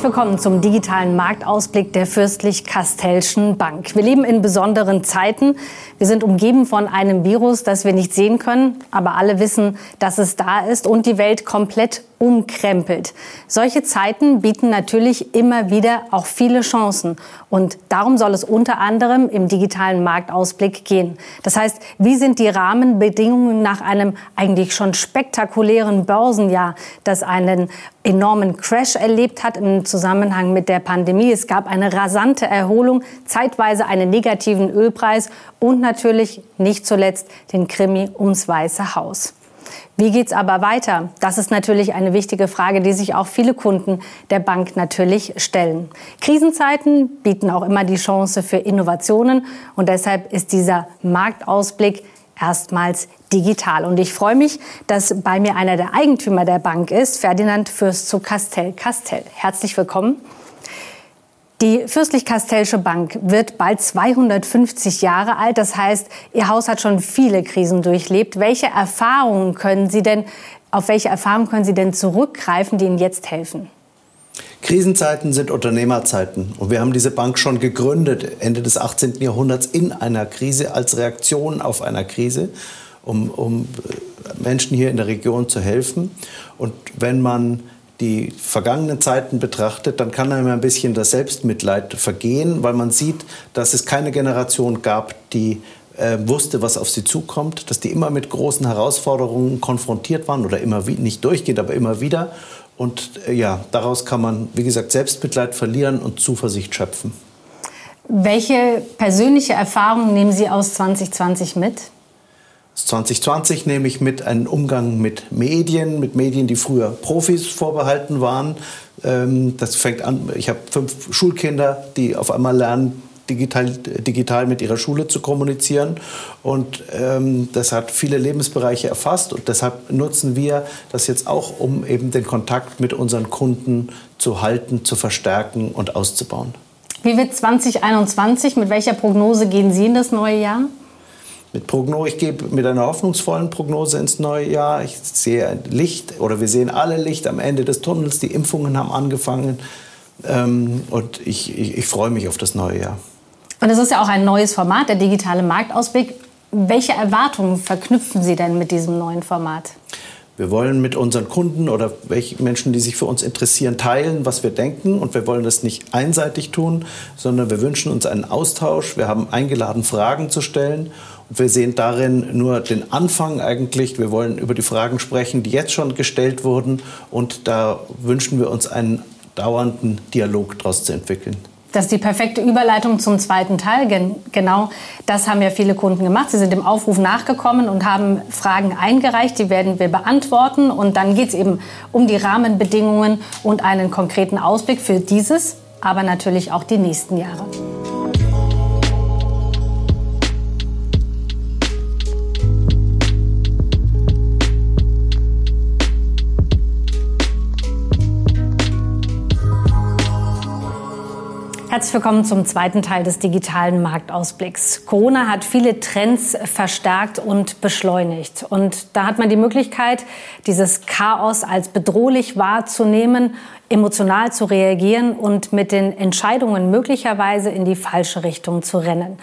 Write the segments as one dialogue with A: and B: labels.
A: Herzlich willkommen zum digitalen Marktausblick der Fürstlich-Kastellschen Bank. Wir leben in besonderen Zeiten. Wir sind umgeben von einem Virus, das wir nicht sehen können, aber alle wissen, dass es da ist und die Welt komplett umkrempelt. Solche Zeiten bieten natürlich immer wieder auch viele Chancen. Und darum soll es unter anderem im digitalen Marktausblick gehen. Das heißt, wie sind die Rahmenbedingungen nach einem eigentlich schon spektakulären Börsenjahr, das einen enormen Crash erlebt hat im Zusammenhang mit der Pandemie. Es gab eine rasante Erholung, zeitweise einen negativen Ölpreis und natürlich nicht zuletzt den Krimi ums Weiße Haus. Wie geht's aber weiter? Das ist natürlich eine wichtige Frage, die sich auch viele Kunden der Bank natürlich stellen. Krisenzeiten bieten auch immer die Chance für Innovationen und deshalb ist dieser Marktausblick erstmals digital. Und ich freue mich, dass bei mir einer der Eigentümer der Bank ist, Ferdinand Fürst zu Castell. Castell, herzlich willkommen. Die Fürstlich-Kastellsche Bank wird bald 250 Jahre alt. Das heißt, Ihr Haus hat schon viele Krisen durchlebt. Welche Erfahrungen können Sie denn, auf welche Erfahrungen können Sie denn zurückgreifen, die Ihnen jetzt helfen?
B: Krisenzeiten sind Unternehmerzeiten. Und wir haben diese Bank schon gegründet, Ende des 18. Jahrhunderts, in einer Krise, als Reaktion auf einer Krise, um, um Menschen hier in der Region zu helfen. Und wenn man die vergangenen Zeiten betrachtet, dann kann einem ein bisschen das Selbstmitleid vergehen, weil man sieht, dass es keine Generation gab, die äh, wusste, was auf sie zukommt, dass die immer mit großen Herausforderungen konfrontiert waren oder immer wie, nicht durchgehend, aber immer wieder. Und äh, ja, daraus kann man, wie gesagt, Selbstmitleid verlieren und Zuversicht schöpfen.
A: Welche persönliche Erfahrungen nehmen Sie aus 2020 mit?
B: 2020 nehme ich mit einen Umgang mit Medien, mit Medien, die früher Profis vorbehalten waren. Ähm, das fängt an, ich habe fünf Schulkinder, die auf einmal lernen, digital, digital mit ihrer Schule zu kommunizieren. Und ähm, das hat viele Lebensbereiche erfasst. Und deshalb nutzen wir das jetzt auch, um eben den Kontakt mit unseren Kunden zu halten, zu verstärken und auszubauen.
A: Wie wird 2021? Mit welcher Prognose gehen Sie in das neue Jahr?
B: Mit Prognose, ich gehe mit einer hoffnungsvollen Prognose ins neue Jahr. Ich sehe Licht oder wir sehen alle Licht am Ende des Tunnels. Die Impfungen haben angefangen ähm, und ich, ich, ich freue mich auf das neue Jahr.
A: Und es ist ja auch ein neues Format, der digitale Marktausblick. Welche Erwartungen verknüpfen Sie denn mit diesem neuen Format?
B: Wir wollen mit unseren Kunden oder Menschen, die sich für uns interessieren, teilen, was wir denken. Und wir wollen das nicht einseitig tun, sondern wir wünschen uns einen Austausch. Wir haben eingeladen, Fragen zu stellen. Wir sehen darin nur den Anfang eigentlich. Wir wollen über die Fragen sprechen, die jetzt schon gestellt wurden. Und da wünschen wir uns einen dauernden Dialog daraus zu entwickeln.
A: Das ist die perfekte Überleitung zum zweiten Teil. Genau das haben ja viele Kunden gemacht. Sie sind dem Aufruf nachgekommen und haben Fragen eingereicht. Die werden wir beantworten. Und dann geht es eben um die Rahmenbedingungen und einen konkreten Ausblick für dieses, aber natürlich auch die nächsten Jahre. Herzlich willkommen zum zweiten Teil des digitalen Marktausblicks. Corona hat viele Trends verstärkt und beschleunigt. Und da hat man die Möglichkeit, dieses Chaos als bedrohlich wahrzunehmen, emotional zu reagieren und mit den Entscheidungen möglicherweise in die falsche Richtung zu rennen.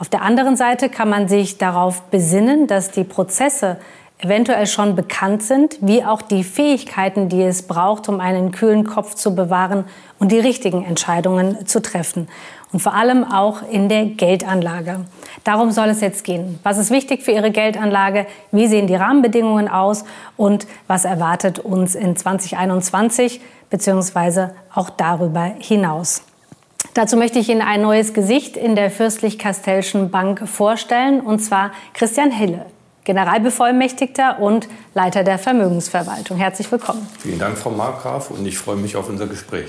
A: Auf der anderen Seite kann man sich darauf besinnen, dass die Prozesse eventuell schon bekannt sind, wie auch die Fähigkeiten, die es braucht, um einen kühlen Kopf zu bewahren und die richtigen Entscheidungen zu treffen. Und vor allem auch in der Geldanlage. Darum soll es jetzt gehen. Was ist wichtig für Ihre Geldanlage? Wie sehen die Rahmenbedingungen aus? Und was erwartet uns in 2021 beziehungsweise auch darüber hinaus? Dazu möchte ich Ihnen ein neues Gesicht in der Fürstlich-Kastellschen Bank vorstellen, und zwar Christian Hille. Generalbevollmächtigter und Leiter der Vermögensverwaltung. Herzlich willkommen.
C: Vielen Dank, Frau Markgraf, und ich freue mich auf unser Gespräch.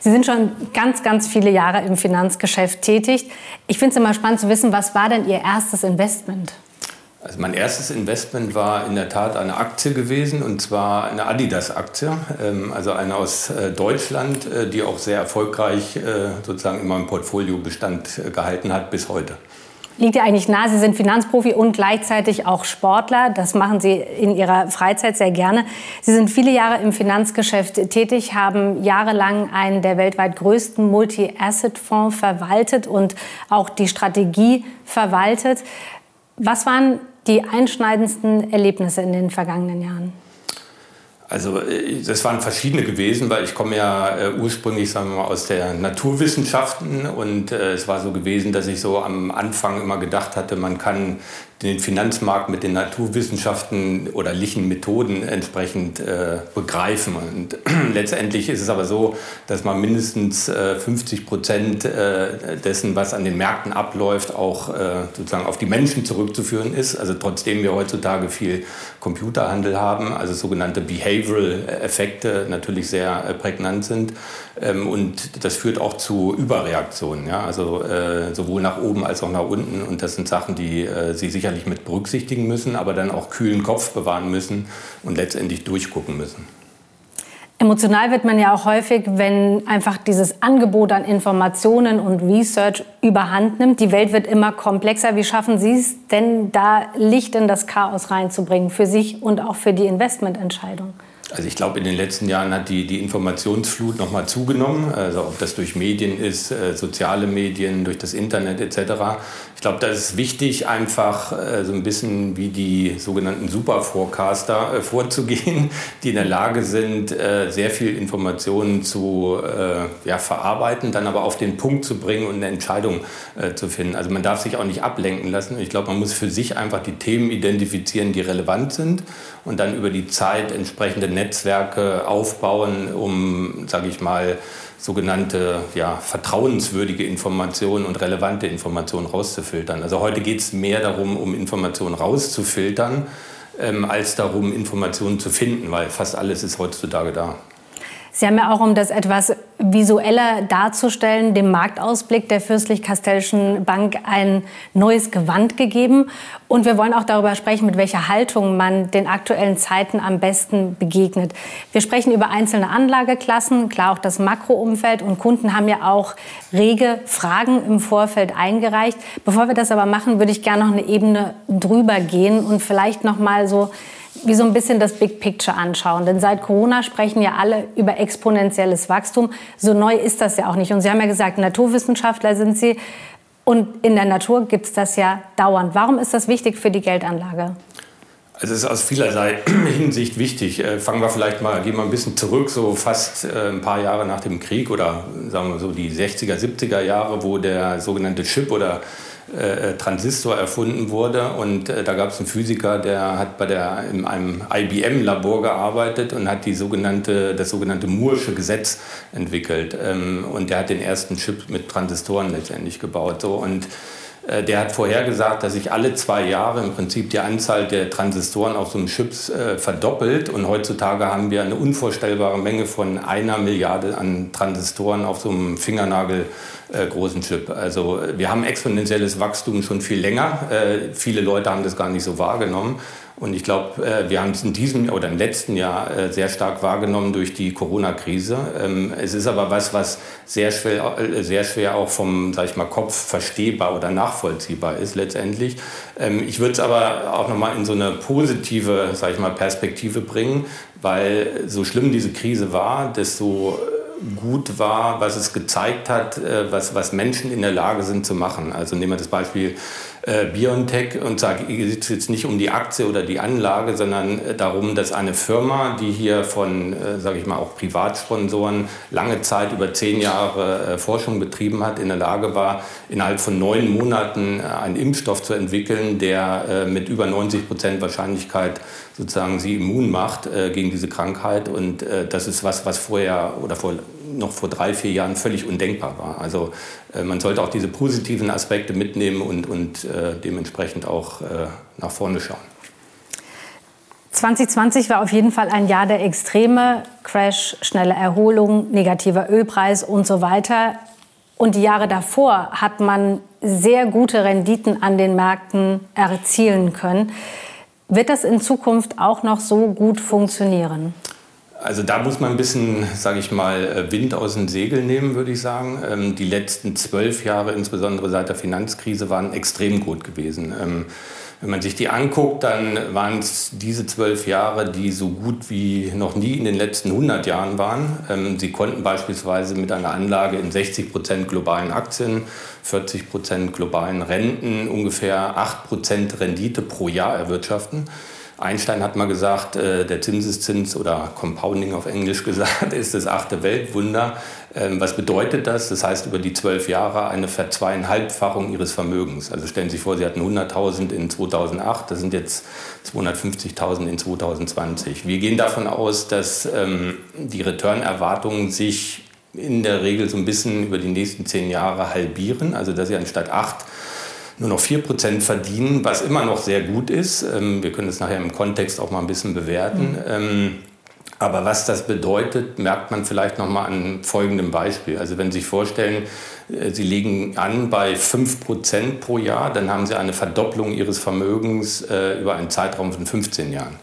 A: Sie sind schon ganz, ganz viele Jahre im Finanzgeschäft tätig. Ich finde es immer spannend zu wissen, was war denn Ihr erstes Investment?
C: Also mein erstes Investment war in der Tat eine Aktie gewesen, und zwar eine Adidas-Aktie, ähm, also eine aus äh, Deutschland, äh, die auch sehr erfolgreich äh, sozusagen in meinem Portfolio Bestand gehalten hat bis heute.
A: Liegt ja eigentlich nahe. Sie sind Finanzprofi und gleichzeitig auch Sportler. Das machen Sie in Ihrer Freizeit sehr gerne. Sie sind viele Jahre im Finanzgeschäft tätig, haben jahrelang einen der weltweit größten Multi-Asset-Fonds verwaltet und auch die Strategie verwaltet. Was waren die einschneidendsten Erlebnisse in den vergangenen Jahren?
C: Also äh, das waren verschiedene gewesen, weil ich komme ja äh, ursprünglich sagen wir mal, aus der Naturwissenschaften und äh, es war so gewesen, dass ich so am Anfang immer gedacht hatte, man kann den Finanzmarkt mit den Naturwissenschaften oder lichen Methoden entsprechend äh, begreifen. Und letztendlich ist es aber so, dass man mindestens äh, 50 Prozent äh, dessen, was an den Märkten abläuft, auch äh, sozusagen auf die Menschen zurückzuführen ist. Also trotzdem wir heutzutage viel Computerhandel haben, also sogenannte Behavioral-Effekte natürlich sehr äh, prägnant sind. Ähm, und das führt auch zu Überreaktionen, ja? also äh, sowohl nach oben als auch nach unten. Und das sind Sachen, die Sie sicher sicherlich mit berücksichtigen müssen, aber dann auch kühlen Kopf bewahren müssen und letztendlich durchgucken müssen.
A: Emotional wird man ja auch häufig, wenn einfach dieses Angebot an Informationen und Research überhand nimmt. Die Welt wird immer komplexer. Wie schaffen Sie es denn, da Licht in das Chaos reinzubringen, für sich und auch für die Investmententscheidung?
C: Also ich glaube, in den letzten Jahren hat die, die Informationsflut nochmal zugenommen. Also ob das durch Medien ist, äh, soziale Medien, durch das Internet etc. Ich glaube, da ist wichtig, einfach äh, so ein bisschen wie die sogenannten Superforecaster äh, vorzugehen, die in der Lage sind, sehr viel Informationen zu ja, verarbeiten, dann aber auf den Punkt zu bringen und eine Entscheidung zu finden. Also man darf sich auch nicht ablenken lassen. Ich glaube, man muss für sich einfach die Themen identifizieren, die relevant sind und dann über die Zeit entsprechende Netzwerke aufbauen, um, sage ich mal, sogenannte ja, vertrauenswürdige Informationen und relevante Informationen rauszufiltern. Also heute geht es mehr darum, um Informationen rauszufiltern, ähm, als darum, Informationen zu finden, weil fast alles ist heutzutage da.
A: Sie haben ja auch, um das etwas visueller darzustellen, dem Marktausblick der Fürstlich-Kastellschen Bank ein neues Gewand gegeben. Und wir wollen auch darüber sprechen, mit welcher Haltung man den aktuellen Zeiten am besten begegnet. Wir sprechen über einzelne Anlageklassen, klar auch das Makroumfeld. Und Kunden haben ja auch rege Fragen im Vorfeld eingereicht. Bevor wir das aber machen, würde ich gerne noch eine Ebene drüber gehen und vielleicht noch mal so wie so ein bisschen das Big Picture anschauen. Denn seit Corona sprechen ja alle über exponentielles Wachstum. So neu ist das ja auch nicht. Und Sie haben ja gesagt, Naturwissenschaftler sind Sie. Und in der Natur gibt es das ja dauernd. Warum ist das wichtig für die Geldanlage?
C: Also es ist aus vielerlei Hinsicht wichtig. Äh, fangen wir vielleicht mal, gehen wir ein bisschen zurück, so fast äh, ein paar Jahre nach dem Krieg oder sagen wir so die 60er, 70er Jahre, wo der sogenannte Chip oder Transistor erfunden wurde. Und äh, da gab es einen Physiker, der hat bei der, in einem IBM-Labor gearbeitet und hat die sogenannte, das sogenannte Moore'sche Gesetz entwickelt. Ähm, und der hat den ersten Chip mit Transistoren letztendlich gebaut. So. Und äh, der hat vorhergesagt, dass sich alle zwei Jahre im Prinzip die Anzahl der Transistoren auf so einem Chip äh, verdoppelt. Und heutzutage haben wir eine unvorstellbare Menge von einer Milliarde an Transistoren auf so einem Fingernagel äh, großen Chip. Also wir haben exponentielles Wachstum schon viel länger. Äh, viele Leute haben das gar nicht so wahrgenommen. Und ich glaube, äh, wir haben es in diesem oder im letzten Jahr äh, sehr stark wahrgenommen durch die Corona-Krise. Ähm, es ist aber was, was sehr schwer, äh, sehr schwer auch vom, sag ich mal, Kopf verstehbar oder nachvollziehbar ist letztendlich. Ähm, ich würde es aber auch nochmal in so eine positive, sag ich mal, Perspektive bringen, weil so schlimm diese Krise war, desto gut war, was es gezeigt hat, was, was Menschen in der Lage sind zu machen. Also nehmen wir das Beispiel äh, BioNTech und sage, geht es jetzt nicht um die Aktie oder die Anlage, sondern äh, darum, dass eine Firma, die hier von, äh, sage ich mal, auch Privatsponsoren lange Zeit über zehn Jahre äh, Forschung betrieben hat, in der Lage war, innerhalb von neun Monaten äh, einen Impfstoff zu entwickeln, der äh, mit über 90 Prozent Wahrscheinlichkeit sozusagen sie immun macht äh, gegen diese Krankheit. Und äh, das ist was, was vorher oder vor, noch vor drei, vier Jahren völlig undenkbar war. Also äh, man sollte auch diese positiven Aspekte mitnehmen und, und äh, dementsprechend auch äh, nach vorne schauen.
A: 2020 war auf jeden Fall ein Jahr der Extreme, Crash, schnelle Erholung, negativer Ölpreis und so weiter. Und die Jahre davor hat man sehr gute Renditen an den Märkten erzielen können. Wird das in Zukunft auch noch so gut funktionieren?
C: Also da muss man ein bisschen, sage ich mal, äh, Wind aus den Segeln nehmen, würde ich sagen. Ähm, die letzten zwölf Jahre, insbesondere seit der Finanzkrise, waren extrem gut gewesen. Ähm, wenn man sich die anguckt, dann waren es diese zwölf Jahre, die so gut wie noch nie in den letzten 100 Jahren waren. Ähm, sie konnten beispielsweise mit einer Anlage in 60 Prozent globalen Aktien, 40 Prozent globalen Renten ungefähr 8 Prozent Rendite pro Jahr erwirtschaften. Einstein hat mal gesagt, äh, der Zinseszins oder Compounding auf Englisch gesagt, ist das achte Weltwunder. Ähm, was bedeutet das? Das heißt über die zwölf Jahre eine Verzweieinhalbfachung ihres Vermögens. Also stellen Sie sich vor, Sie hatten 100.000 in 2008, das sind jetzt 250.000 in 2020. Wir gehen davon aus, dass ähm, die Return-Erwartungen sich in der Regel so ein bisschen über die nächsten zehn Jahre halbieren. Also dass Sie anstatt acht nur noch 4% verdienen, was immer noch sehr gut ist. Ähm, wir können es nachher im Kontext auch mal ein bisschen bewerten. Mhm. Aber was das bedeutet, merkt man vielleicht noch mal an folgendem Beispiel. Also wenn Sie sich vorstellen, äh, Sie legen an bei 5% pro Jahr, dann haben Sie eine Verdopplung Ihres Vermögens äh, über einen Zeitraum von 15 Jahren.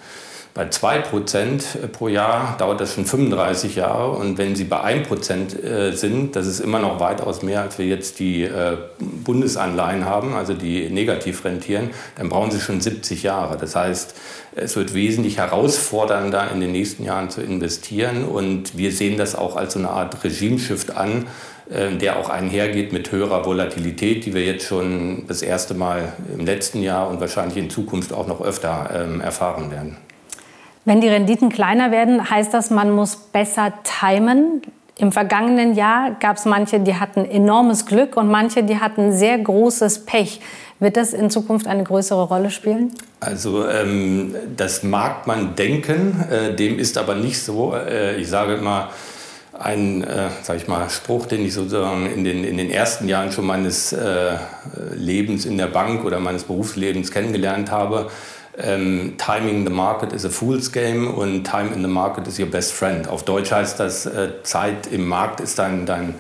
C: Bei 2% pro Jahr dauert das schon 35 Jahre. Und wenn Sie bei 1% äh, sind, das ist immer noch weitaus mehr, als wir jetzt die äh, Bundesanleihen haben, also die negativ rentieren, dann brauchen Sie schon 70 Jahre. Das heißt, es wird wesentlich herausfordernder, in den nächsten Jahren zu investieren. Und wir sehen das auch als so eine Art Regimeshift an, äh, der auch einhergeht mit höherer Volatilität, die wir jetzt schon das erste Mal im letzten Jahr und wahrscheinlich in Zukunft auch noch öfter ähm, erfahren werden.
A: Wenn die Renditen kleiner werden, heißt das, man muss besser timen. Im vergangenen Jahr gab es manche, die hatten enormes Glück und manche, die hatten sehr großes Pech. Wird das in Zukunft eine größere Rolle spielen?
C: Also ähm, das mag man denken, äh, dem ist aber nicht so. Äh, ich sage immer, ein, äh, sag ich mal, Spruch, den ich sozusagen in den, in den ersten Jahren schon meines äh, Lebens in der Bank oder meines Berufslebens kennengelernt habe. Ähm, Timing the market is a fool's game und Time in the market is your best friend. Auf Deutsch heißt das, äh, Zeit im Markt ist dein, dein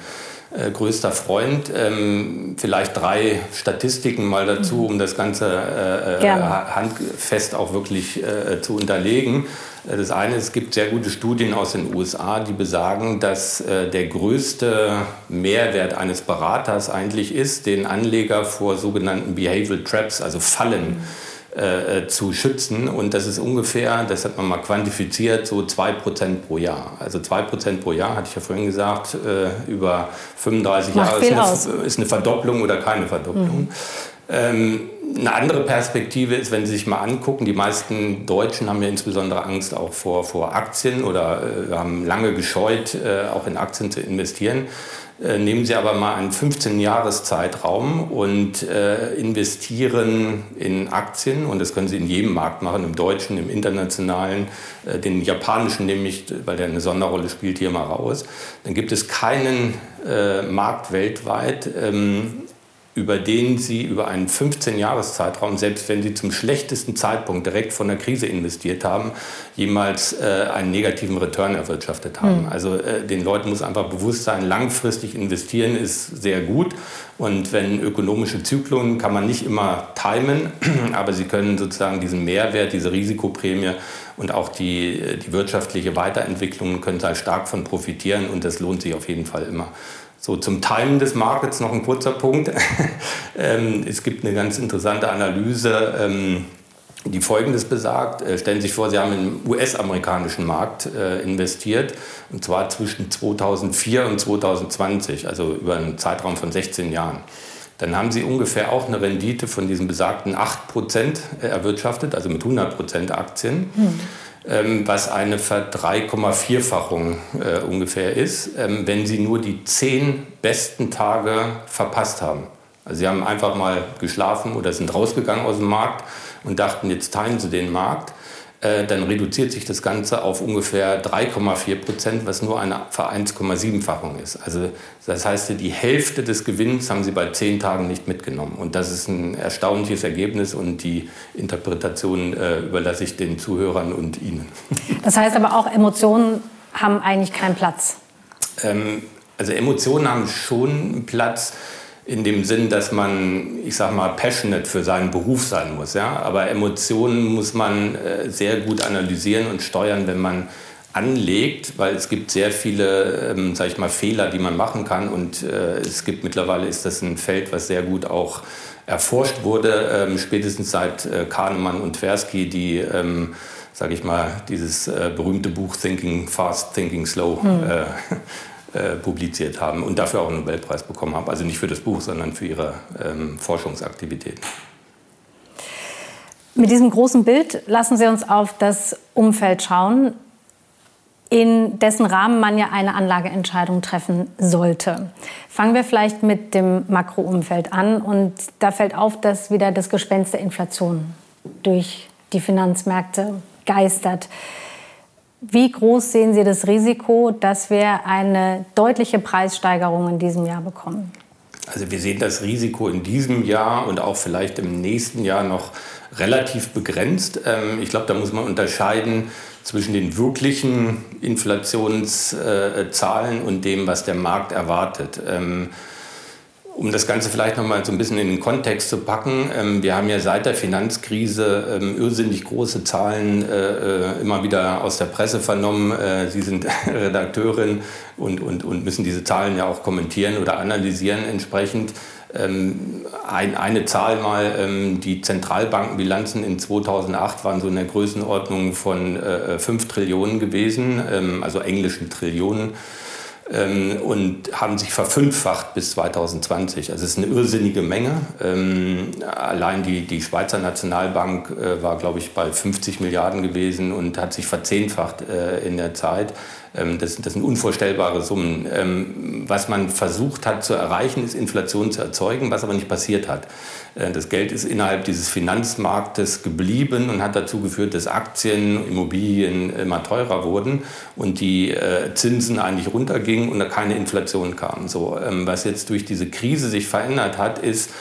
C: äh, größter Freund. Ähm, vielleicht drei Statistiken mal dazu, mhm. um das Ganze äh, äh handfest auch wirklich äh, zu unterlegen. Äh, das eine, es gibt sehr gute Studien aus den USA, die besagen, dass äh, der größte Mehrwert eines Beraters eigentlich ist, den Anleger vor sogenannten Behavioral Traps, also Fallen, mhm äh, äh, zu schützen. Und das ist ungefähr, das hat man mal quantifiziert, so 2% pro Jahr. Also 2% pro Jahr, hatte ich ja vorhin gesagt, äh, über 35 Macht Jahre ist eine, ist eine, Verdopplung oder keine Verdopplung. Mhm. Ähm, eine andere Perspektive ist, wenn Sie sich mal angucken, die meisten Deutschen haben ja insbesondere Angst auch vor, vor Aktien oder äh, haben lange gescheut, äh, auch in Aktien zu investieren. Äh, nehmen Sie aber mal einen 15-Jahres-Zeitraum und äh, investieren in Aktien. Und das können Sie in jedem Markt machen, im deutschen, im internationalen, äh, den japanischen nehme ich, weil der eine Sonderrolle spielt, hier mal raus. Dann gibt es keinen äh, Markt weltweit, ähm, über den Sie über einen 15-Jahres-Zeitraum, selbst wenn Sie zum schlechtesten Zeitpunkt direkt von der Krise investiert haben, jemals äh, einen negativen Return erwirtschaftet haben. Mhm. Also äh, den Leuten muss einfach bewusst sein, langfristig investieren ist sehr gut. Und wenn ökonomische Zyklen kann man nicht immer timen, aber sie können sozusagen diesen Mehrwert, diese Risikoprämie und auch die, die wirtschaftliche Weiterentwicklung können da stark von profitieren und das lohnt sich auf jeden Fall immer. So, zum Timen des Markets noch ein kurzer Punkt. ähm, es gibt eine ganz interessante Analyse, ähm, die Folgendes besagt. Äh, stellen Sie sich vor, Sie haben im US-amerikanischen Markt äh, investiert, und zwar zwischen 2004 und 2020, also über einen Zeitraum von 16 Jahren. Dann haben Sie ungefähr auch eine Rendite von diesen besagten 8% erwirtschaftet, also mit 100% Aktien. Hm. Ähm, was eine Ver-3,4-fachung äh, ungefähr ist, ähm, wenn sie nur die zehn besten Tage verpasst haben. Also sie haben einfach mal geschlafen oder sind rausgegangen aus dem Markt und dachten, jetzt teilen sie den Markt. Äh, dann reduziert sich das Ganze auf ungefähr 3,4 Prozent, was nur eine 1,7-fachung ist. Also das heißt, die Hälfte des Gewinns haben sie bei zehn Tagen nicht mitgenommen. Und das ist ein erstaunliches Ergebnis und die Interpretation äh, überlasse ich den Zuhörern und Ihnen.
A: Das heißt aber auch, Emotionen haben eigentlich keinen Platz.
C: Ähm, also Emotionen haben schon Platz in dem Sinn, dass man, ich sag mal, passionate für seinen Beruf sein muss. Ja? Aber Emotionen muss man äh, sehr gut analysieren und steuern, wenn man anlegt, weil es gibt sehr viele, ähm, sag ich mal, Fehler, die man machen kann und äh, es gibt mittlerweile ist das ein Feld, was sehr gut auch erforscht wurde, ähm, spätestens seit äh, Kahnemann und Tversky, die, ähm, sage ich mal, dieses äh, berühmte Buch Thinking Fast, Thinking Slow mhm. äh, publiziert haben und dafür auch einen Nobelpreis bekommen haben. Also nicht für das Buch, sondern für ihre ähm, Forschungsaktivitäten.
A: Mit diesem großen Bild lassen Sie uns auf das Umfeld schauen in dessen Rahmen man ja eine Anlageentscheidung treffen sollte. Fangen wir vielleicht mit dem Makroumfeld an. Und da fällt auf, dass wieder das Gespenst der Inflation durch die Finanzmärkte geistert. Wie groß sehen Sie das Risiko, dass wir eine deutliche Preissteigerung in diesem Jahr bekommen?
C: Also wir sehen das Risiko in diesem Jahr und auch vielleicht im nächsten Jahr noch relativ begrenzt. Ähm, ich glaube, da muss man unterscheiden zwischen den wirklichen Inflationszahlen und dem, was der Markt erwartet. Um das Ganze vielleicht noch mal so ein bisschen in den Kontext zu packen, ähm, wir haben ja seit der Finanzkrise ähm, irrsinnig große Zahlen äh, äh, immer wieder aus der Presse vernommen. Äh, Sie sind Redakteurin und, und, und müssen diese Zahlen ja auch kommentieren oder analysieren entsprechend. Ähm, ein, eine Zahl mal, die Zentralbankenbilanzen in 2008 waren so in der Größenordnung von äh, 5 Trillionen gewesen, also englischen Trillionen ähm, und haben sich verfünffacht bis 2020. Also es ist eine irrsinnige Menge. Ähm, allein die, die Schweizer Nationalbank äh, war, glaube ich, bei 50 Milliarden gewesen und hat sich verzehnfacht äh, in der Zeit. Ähm, das, das, sind unvorstellbare Summen. Ähm, was man versucht hat zu erreichen, ist Inflation zu erzeugen, was aber nicht passiert hat. Äh, das Geld ist innerhalb dieses Finanzmarktes geblieben und hat dazu geführt, dass Aktien, Immobilien immer teurer wurden und die äh, Zinsen eigentlich runtergingen und da keine Inflation kam. So, ähm, was jetzt durch diese Krise sich verändert hat, ist,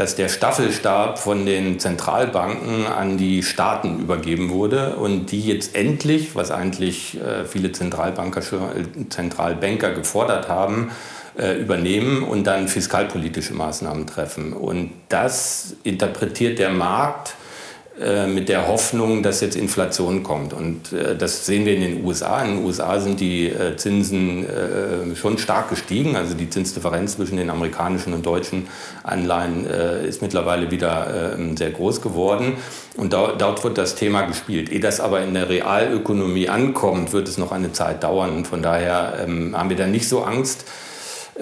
C: dass der Staffelstab von den Zentralbanken an die Staaten übergeben wurde und die jetzt endlich, was eigentlich äh, viele Zentralbanker, Zentralbanker gefordert haben, äh, übernehmen und dann fiskalpolitische Maßnahmen treffen. Und das interpretiert der Markt äh, mit der Hoffnung, dass jetzt Inflation kommt. Und äh, das sehen wir in den USA. In den USA sind die äh, Zinsen schon stark gestiegen. Also die Zinsdifferenz zwischen den amerikanischen und deutschen Anleihen ist mittlerweile wieder ähm, sehr groß geworden. Und dort wird das Thema gespielt. Ehe das aber in der Realökonomie ankommt, wird es noch eine Zeit dauern. Und von daher ähm, haben wir da nicht so Angst.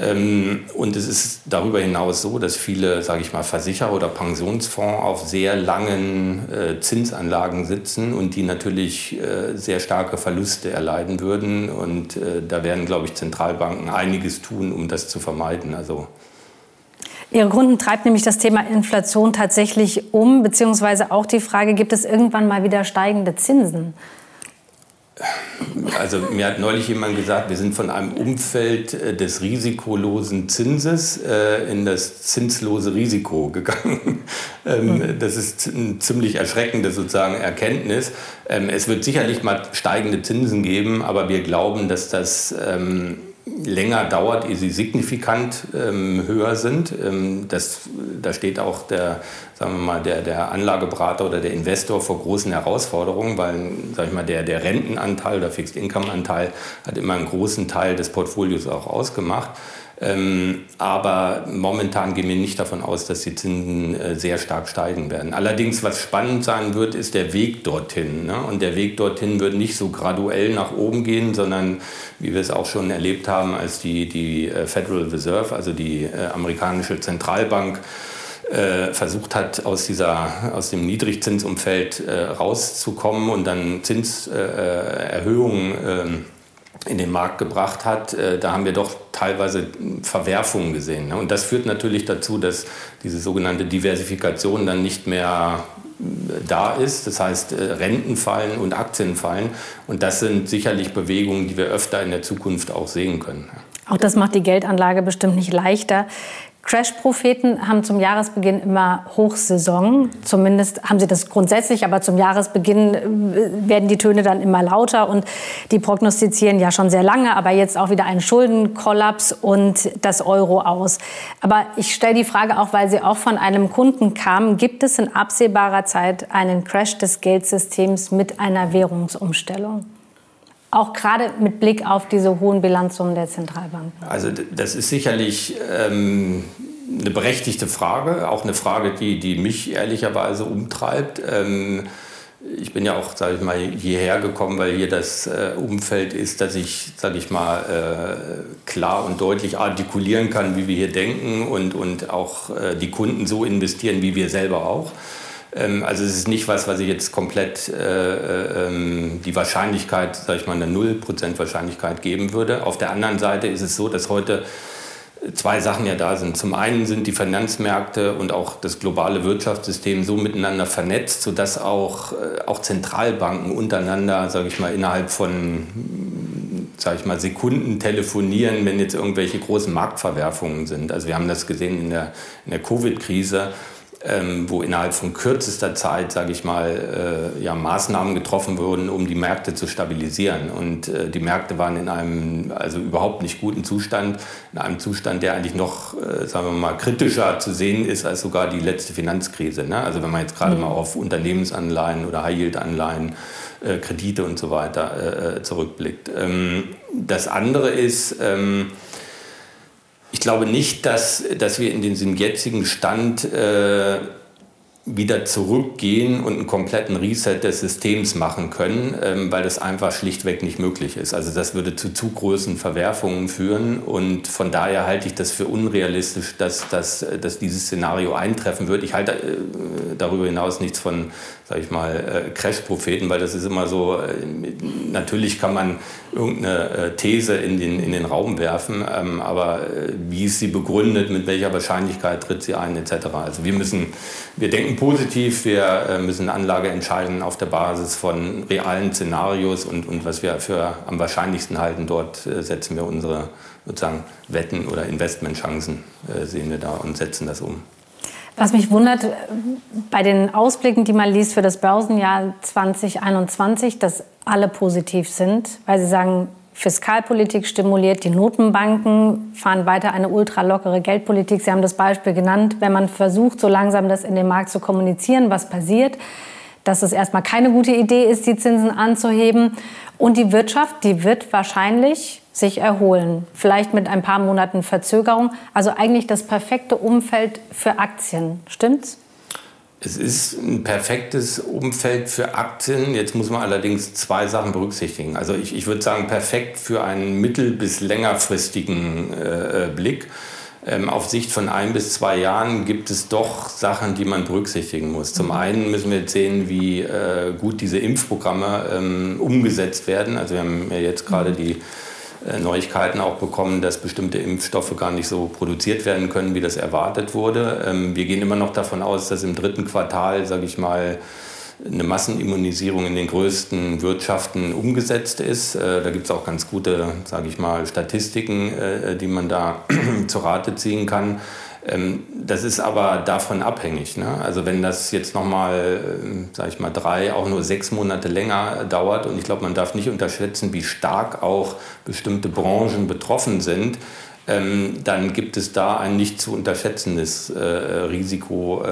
C: Ähm, und es ist darüber hinaus so, dass viele, sage ich mal, Versicherer oder Pensionsfonds auf sehr langen äh, Zinsanlagen sitzen und die natürlich äh, sehr starke Verluste erleiden würden. Und äh, da werden, glaube ich, Zentralbanken einiges tun, um das zu vermeiden. Also
A: Ihre Kunden treibt nämlich das Thema Inflation tatsächlich um, beziehungsweise auch die Frage, gibt es irgendwann mal wieder steigende Zinsen?
C: Also mir hat neulich jemand gesagt, wir sind von einem Umfeld äh, des risikolosen Zinses äh, in das zinslose Risiko gegangen. Ähm, hm. Das ist eine ziemlich erschreckende sozusagen Erkenntnis. Ähm, es wird sicherlich mal steigende Zinsen geben, aber wir glauben, dass das ähm, länger dauert, ehe sie signifikant ähm, höher sind. Ähm, das, da steht auch der, sagen wir mal, der, der Anlageberater oder der Investor vor großen Herausforderungen, weil sag ich mal, der, der Rentenanteil oder Fixed Income Anteil hat immer einen großen Teil des Portfolios auch ausgemacht. Ähm, aber momentan gehen wir nicht davon aus, dass die Zinsen äh, sehr stark steigen werden. Allerdings, was spannend sein wird, ist der Weg dorthin. Ne? Und der Weg dorthin wird nicht so graduell nach oben gehen, sondern wie wir es auch schon erlebt haben, als die, die äh, Federal Reserve, also die äh, amerikanische Zentralbank, äh, versucht hat, aus, dieser, aus dem Niedrigzinsumfeld äh, rauszukommen und dann Zinserhöhungen äh, in den Markt gebracht hat, äh, da haben wir doch teilweise Verwerfungen gesehen. Ne? Und das führt natürlich dazu, dass diese sogenannte Diversifikation dann nicht mehr äh, da ist. Das heißt, äh, Renten fallen und Aktien fallen. Und das sind sicherlich Bewegungen, die wir öfter in der Zukunft auch sehen können.
A: Auch das macht die Geldanlage bestimmt nicht leichter. Crash-Propheten haben zum Jahresbeginn immer Hochsaison. Zumindest haben sie das grundsätzlich, aber zum Jahresbeginn äh, werden die Töne dann immer lauter und die prognostizieren ja schon sehr lange, aber jetzt auch wieder einen Schuldenkollaps und das Euro aus. Aber ich stelle die Frage auch, weil sie auch von einem Kunden kam, gibt es in absehbarer Zeit einen Crash des Geldsystems mit einer Währungsumstellung? Auch gerade mit Blick auf diese hohen Bilanzsummen der Zentralbanken.
C: Also das ist sicherlich ähm, eine berechtigte Frage, auch eine Frage, die, die mich ehrlicherweise umtreibt. Ähm, ich bin ja auch, sage ich mal, hierher gekommen, weil hier das äh, Umfeld ist, dass ich, sage ich mal, äh, klar und deutlich artikulieren kann, wie wir hier denken und, und auch äh, die Kunden so investieren, wie wir selber auch. Ähm, also es ist nicht was, was ich jetzt komplett äh, ähm, die Wahrscheinlichkeit, sage ich mal, eine 0% Wahrscheinlichkeit geben würde. Auf der anderen Seite ist es so, dass heute zwei Sachen ja da sind. Zum einen sind die Finanzmärkte und auch das globale Wirtschaftssystem so miteinander vernetzt, sodass auch, äh, auch Zentralbanken untereinander, sage ich mal, innerhalb von sage ich mal, Sekunden telefonieren, wenn jetzt irgendwelche großen Marktverwerfungen sind. Also wir haben das gesehen in der, in der Covid-Krise ähm, wo innerhalb von kürzester Zeit, sage ich mal, äh, ja, Maßnahmen getroffen wurden, um die Märkte zu stabilisieren. Und äh, die Märkte waren in einem also überhaupt nicht guten Zustand, in einem Zustand, der eigentlich noch, äh, sagen wir mal, kritischer zu sehen ist als sogar die letzte Finanzkrise. Ne? Also wenn man jetzt gerade mhm. mal auf Unternehmensanleihen oder High-Yield-Anleihen äh, Kredite und so weiter äh, äh, zurückblickt. Ähm, das andere ist, ähm, ich glaube nicht, dass, dass wir in diesem jetzigen Stand äh, wieder zurückgehen und einen kompletten Reset des Systems machen können, ähm, weil das einfach schlichtweg nicht möglich ist. Also das würde zu zu großen Verwerfungen führen und von daher halte ich das für unrealistisch, dass, dass, dass dieses Szenario eintreffen wird. Ich halte äh, darüber hinaus nichts von, sage ich mal, äh, Crash-Propheten, weil das ist immer so, äh, natürlich kann man irgendeine äh, These in den, in den Raum werfen, ähm, aber äh, wie ist sie begründet, mit welcher Wahrscheinlichkeit tritt sie ein, etc. Also wir müssen, wir denken positiv, wir äh, müssen Anlage entscheiden auf der Basis von realen Szenarios und, und was wir für am wahrscheinlichsten halten, dort äh, setzen wir unsere sozusagen Wetten oder Investmentchancen, sehen wir da und setzen das um.
A: Was mich wundert, bei den Ausblicken, die man liest für das Börsenjahr 2021, dass alle positiv sind, weil sie sagen, Fiskalpolitik stimuliert, die Notenbanken fahren weiter eine ultralockere Geldpolitik. Sie haben das Beispiel genannt, wenn man versucht, so langsam das in den Markt zu kommunizieren, was passiert, dass es erstmal keine gute Idee ist, die Zinsen anzuheben. Und die Wirtschaft, die wird wahrscheinlich sich erholen, vielleicht mit ein paar Monaten Verzögerung. Also eigentlich das perfekte Umfeld für Aktien. Stimmt's?
C: Es ist ein perfektes Umfeld für Aktien. Jetzt muss man allerdings zwei Sachen berücksichtigen. Also ich, ich würde sagen, perfekt für einen mittel- bis längerfristigen äh, äh, Blick. Ähm, auf Sicht von ein bis zwei Jahren gibt es doch Sachen, die man berücksichtigen muss. Zum einen müssen wir jetzt sehen, wie äh, gut diese Impfprogramme ähm, umgesetzt werden. Also wir haben ja jetzt gerade die äh, Neuigkeiten auch bekommen, dass bestimmte Impfstoffe gar nicht so produziert werden können, wie das erwartet wurde. Ähm, wir gehen immer noch davon aus, dass im dritten Quartal, sage ich mal, eine Massenimmunisierung in den größten Wirtschaften umgesetzt ist. Äh, da gibt es auch ganz gute, sage ich mal, Statistiken, äh, die man da zu Rate ziehen kann. Ähm, das ist aber davon abhängig. Ne? Also wenn das jetzt nochmal, äh, sage ich mal, drei, auch nur sechs Monate länger dauert und ich glaube, man darf nicht unterschätzen, wie stark auch bestimmte Branchen betroffen sind, ähm, dann gibt es da ein nicht zu unterschätzendes Risiko.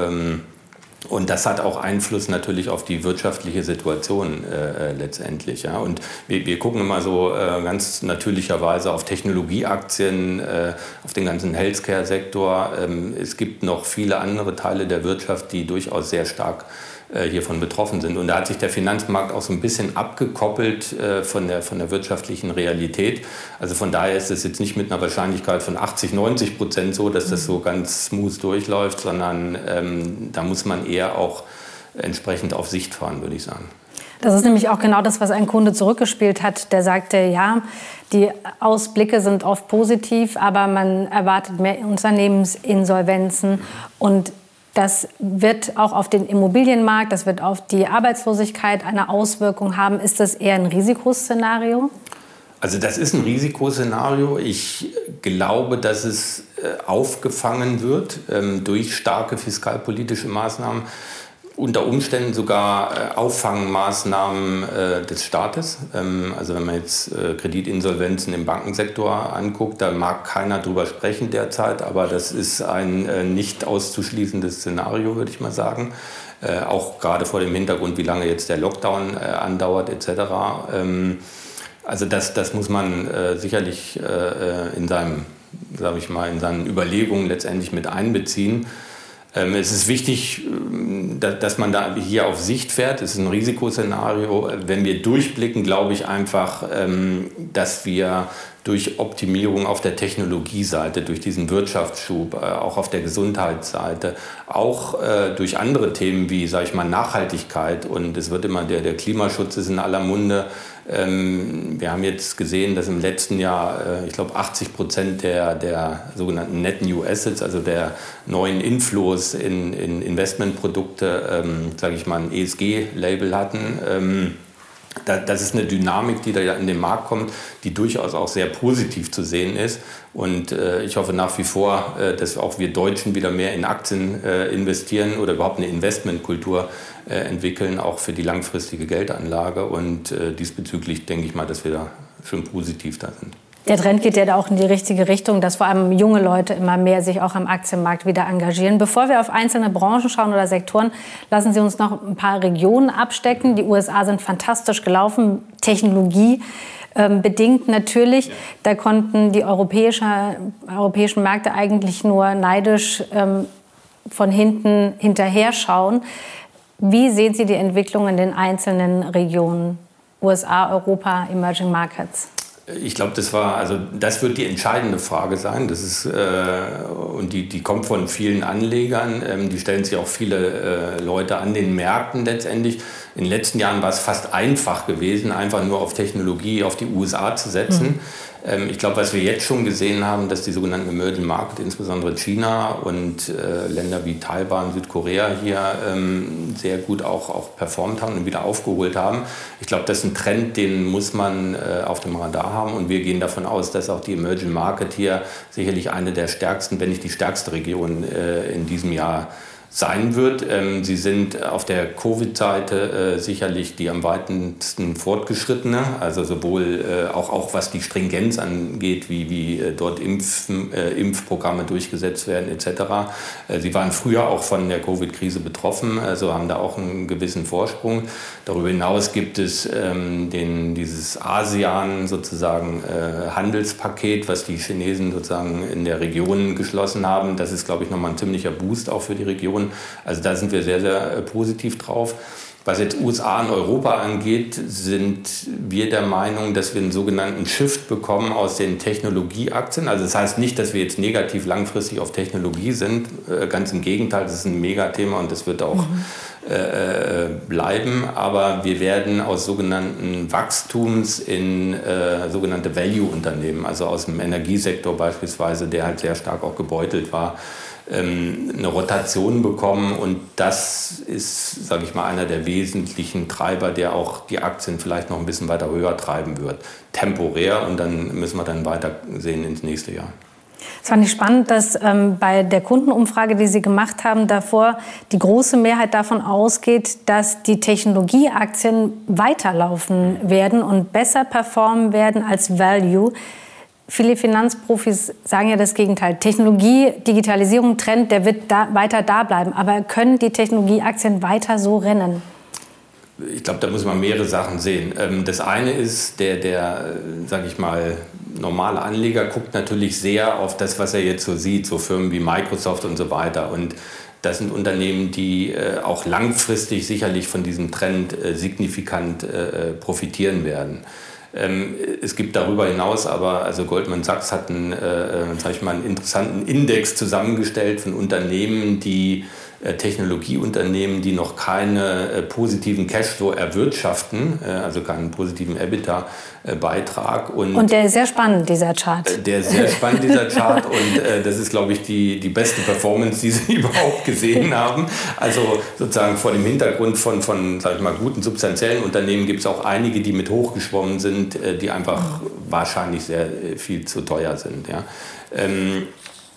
C: Und das hat auch Einfluss natürlich auf die wirtschaftliche Situation äh, äh, letztendlich. Ja. Und wir, wir gucken immer so äh, ganz natürlicherweise auf Technologieaktien, äh, auf den ganzen Healthcare-Sektor. Ähm, es gibt noch viele andere Teile der Wirtschaft, die durchaus sehr stark äh, hiervon betroffen sind. Und da hat sich der Finanzmarkt auch so ein bisschen abgekoppelt äh, von, der, von der wirtschaftlichen Realität. Also von daher ist es jetzt nicht mit einer Wahrscheinlichkeit von 80, 90 Prozent so, dass das so ganz smooth durchläuft, sondern ähm, da muss man eher auch entsprechend auf Sicht fahren, würde ich sagen.
A: Das ist nämlich auch genau das, was ein Kunde zurückgespielt hat. Der sagte, ja, die Ausblicke sind oft positiv, aber man erwartet mehr Unternehmensinsolvenzen und das wird auch auf den Immobilienmarkt, das wird auf die Arbeitslosigkeit eine Auswirkung haben. Ist das eher ein Risikoszenario?
C: Also das ist ein Risikoszenario. Ich glaube, dass es äh, aufgefangen wird ähm, durch starke fiskalpolitische Maßnahmen unter Umständen sogar äh, Auffangmaßnahmen äh, des Staates. Ähm, also wenn man jetzt äh, Kreditinsolvenzen im Bankensektor anguckt, da mag keiner drüber sprechen derzeit, aber das ist ein äh, nicht auszuschließendes Szenario, würde ich mal sagen. Äh, auch gerade vor dem Hintergrund, wie lange jetzt der Lockdown äh, andauert etc. Ähm, Also das, das muss man sicherlich in seinem, sage ich mal, in seinen Überlegungen letztendlich mit einbeziehen. Ähm, es ist wichtig, ähm, dass man da hier auf Sicht fährt. Es ist ein Risikoszenario. Wenn wir durchblicken, glaube ich einfach, ähm, dass wir durch Optimierung auf der Technologieseite, durch diesen Wirtschaftsschub, äh, auch auf der Gesundheitsseite, auch äh, durch andere Themen wie, sage ich mal, Nachhaltigkeit und es wird immer der, der Klimaschutz ist in aller Munde. Ähm, wir haben jetzt gesehen, dass im letzten Jahr, äh, ich glaube, 80 Prozent der, der sogenannten Net New Assets, also der neuen Inflows in, in Investmentprodukte, ähm, sage ich mal, ein ESG-Label hatten. Ähm, das ist eine Dynamik, die da ja in den Markt kommt, die durchaus auch sehr positiv zu sehen ist. Und äh, ich hoffe nach wie vor, äh, dass auch wir Deutschen wieder mehr in Aktien äh, investieren oder überhaupt eine Investmentkultur äh, entwickeln, auch für die langfristige Geldanlage. Und äh, diesbezüglich denke ich mal, dass wir da schon positiv da sind.
A: Der Trend geht ja auch in die richtige Richtung, dass vor allem junge Leute immer mehr sich auch am Aktienmarkt wieder engagieren. Bevor wir auf einzelne Branchen schauen oder Sektoren, lassen Sie uns noch ein paar Regionen abstecken. Die USA sind fantastisch gelaufen, Technologie ähm, bedingt natürlich. Da konnten die europäische, europäischen Märkte eigentlich nur neidisch ähm, von hinten hinterher schauen. Wie sehen Sie die Entwicklung in den einzelnen Regionen? USA, Europa, Emerging Markets?
C: Ich glaube, das war, also das wird die entscheidende Frage sein. Das ist, äh, und die, die kommt von vielen Anlegern. Ähm, die stellen sich auch viele äh, Leute an den Märkten letztendlich. In den letzten Jahren war es fast einfach gewesen, einfach nur auf Technologie, auf die USA zu setzen. Mhm. Ähm, ich glaube, was wir jetzt schon gesehen haben, dass die sogenannten Emerging Market, insbesondere China und äh, Länder wie Taiwan, Südkorea hier ähm, sehr gut auch, auch performt haben und wieder aufgeholt haben. Ich glaube, das ist ein Trend, den muss man äh, auf dem Radar haben und wir gehen davon aus, dass auch die Emerging Market hier sicherlich eine der stärksten, wenn nicht die stärkste Region äh, in diesem Jahr sein wird. Ähm, sie sind auf der Covid-Seite äh, sicherlich die am weitesten fortgeschrittene, also sowohl äh, auch, auch was die Stringenz angeht, wie, wie äh, dort Impfen, Impfprogramme durchgesetzt werden etc. Sie waren früher auch von der Covid-Krise betroffen, also haben da auch einen gewissen Vorsprung. Darüber hinaus gibt es ähm, den, dieses ASEAN sozusagen Handelspaket, was die Chinesen sozusagen in der Region geschlossen haben. Das ist, glaube ich, nochmal ein ziemlicher Boost auch für die Region. Also da sind wir sehr, sehr äh, positiv drauf. Was jetzt USA und Europa angeht, sind wir der Meinung, dass wir einen sogenannten Shift bekommen aus den Technologieaktien. Also das heißt nicht, dass wir jetzt negativ langfristig auf Technologie sind. Äh, ganz im Gegenteil, das ist ein Megathema und das wird auch mhm. äh, bleiben. Aber wir werden aus sogenannten Wachstums in äh, sogenannte Value-Unternehmen, also aus dem Energiesektor beispielsweise, der halt sehr stark auch gebeutelt war, ähm, eine Rotation bekommen. Und das ist, sage ich mal, einer der wesentlichen Treiber, der auch die Aktien vielleicht noch ein bisschen weiter höher treiben wird. Temporär und dann müssen wir dann weiter sehen ins nächste Jahr.
A: Es fand ich spannend, dass ähm, bei der Kundenumfrage, die Sie gemacht haben, davor die große Mehrheit davon ausgeht, dass die Technologieaktien weiterlaufen werden und besser performen werden als Value. Viele Finanzprofis sagen ja das Gegenteil. Technologie, Digitalisierung, Trend, der wird da, weiter da bleiben. Aber können die Technologieaktien weiter so rennen?
C: Ich glaube, da muss man mehrere Sachen sehen. Ähm, das eine ist, der, der sage ich mal, normale Anleger guckt natürlich sehr auf das, was er jetzt so sieht, so Firmen wie Microsoft und so weiter. Und das sind Unternehmen, die äh, auch langfristig sicherlich von diesem Trend äh, signifikant äh, profitieren werden. Ähm, es gibt darüber hinaus aber, also Goldman Sachs hat einen, äh, äh, ich mal, einen interessanten Index zusammengestellt von Unternehmen, die Technologieunternehmen, die noch keine äh, positiven Cashflow erwirtschaften, äh, also keinen positiven EBITDA-Beitrag.
A: Und, und der ist sehr spannend, dieser Chart.
C: Der ist sehr spannend, dieser Chart. und das ist, glaube ich, die, die beste Performance, die Sie überhaupt gesehen haben. Also sozusagen vor dem Hintergrund von, von sag ich mal, guten substanziellen Unternehmen gibt es auch einige, die mit hochgeschwommen sind, die einfach wahrscheinlich sehr viel zu teuer sind. Ja. Ähm,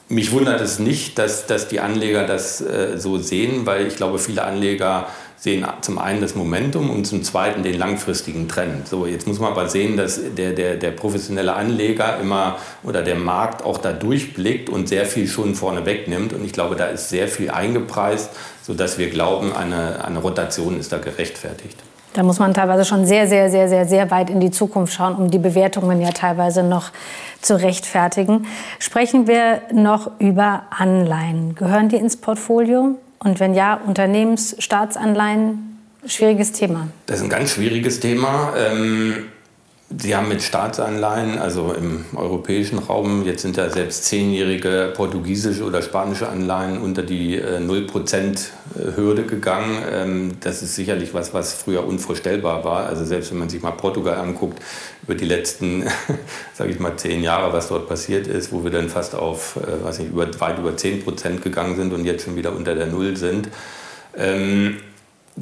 C: mich wundert es nicht, dass, dass die Anleger das äh, so sehen, weil ich glaube, viele Anleger sehen zum einen das Momentum und zum zweiten den langfristigen Trend. So, jetzt muss man aber sehen, dass der, der, der professionelle Anleger immer oder der Markt auch da durchblickt und sehr viel schon vorne wegnimmt. Und ich glaube, da ist sehr viel eingepreist, sodass wir glauben, eine, eine Rotation ist da gerechtfertigt.
A: Da muss man teilweise schon sehr, sehr, sehr, sehr, sehr weit in die Zukunft schauen, um die Bewertungen ja teilweise noch zu rechtfertigen. Sprechen wir noch über Anleihen. Gehören die ins Portfolio? Und wenn ja, Unternehmensstaatsanleihen? Schwieriges Thema.
C: Das ist ein ganz schwieriges Thema. Ähm Sie haben mit Staatsanleihen, also im europäischen Raum, jetzt sind ja selbst zehnjährige portugiesische oder spanische Anleihen unter die 0%-Hürde äh, gegangen. Ähm, das ist sicherlich was, was früher unvorstellbar war. Also selbst wenn man sich mal Portugal anguckt, über die letzten, sage ich mal, zehn Jahre, was dort passiert ist, wo wir dann fast auf, äh, weiß nicht, über, weit über 10% gegangen sind und jetzt schon wieder unter der Null sind. Ähm,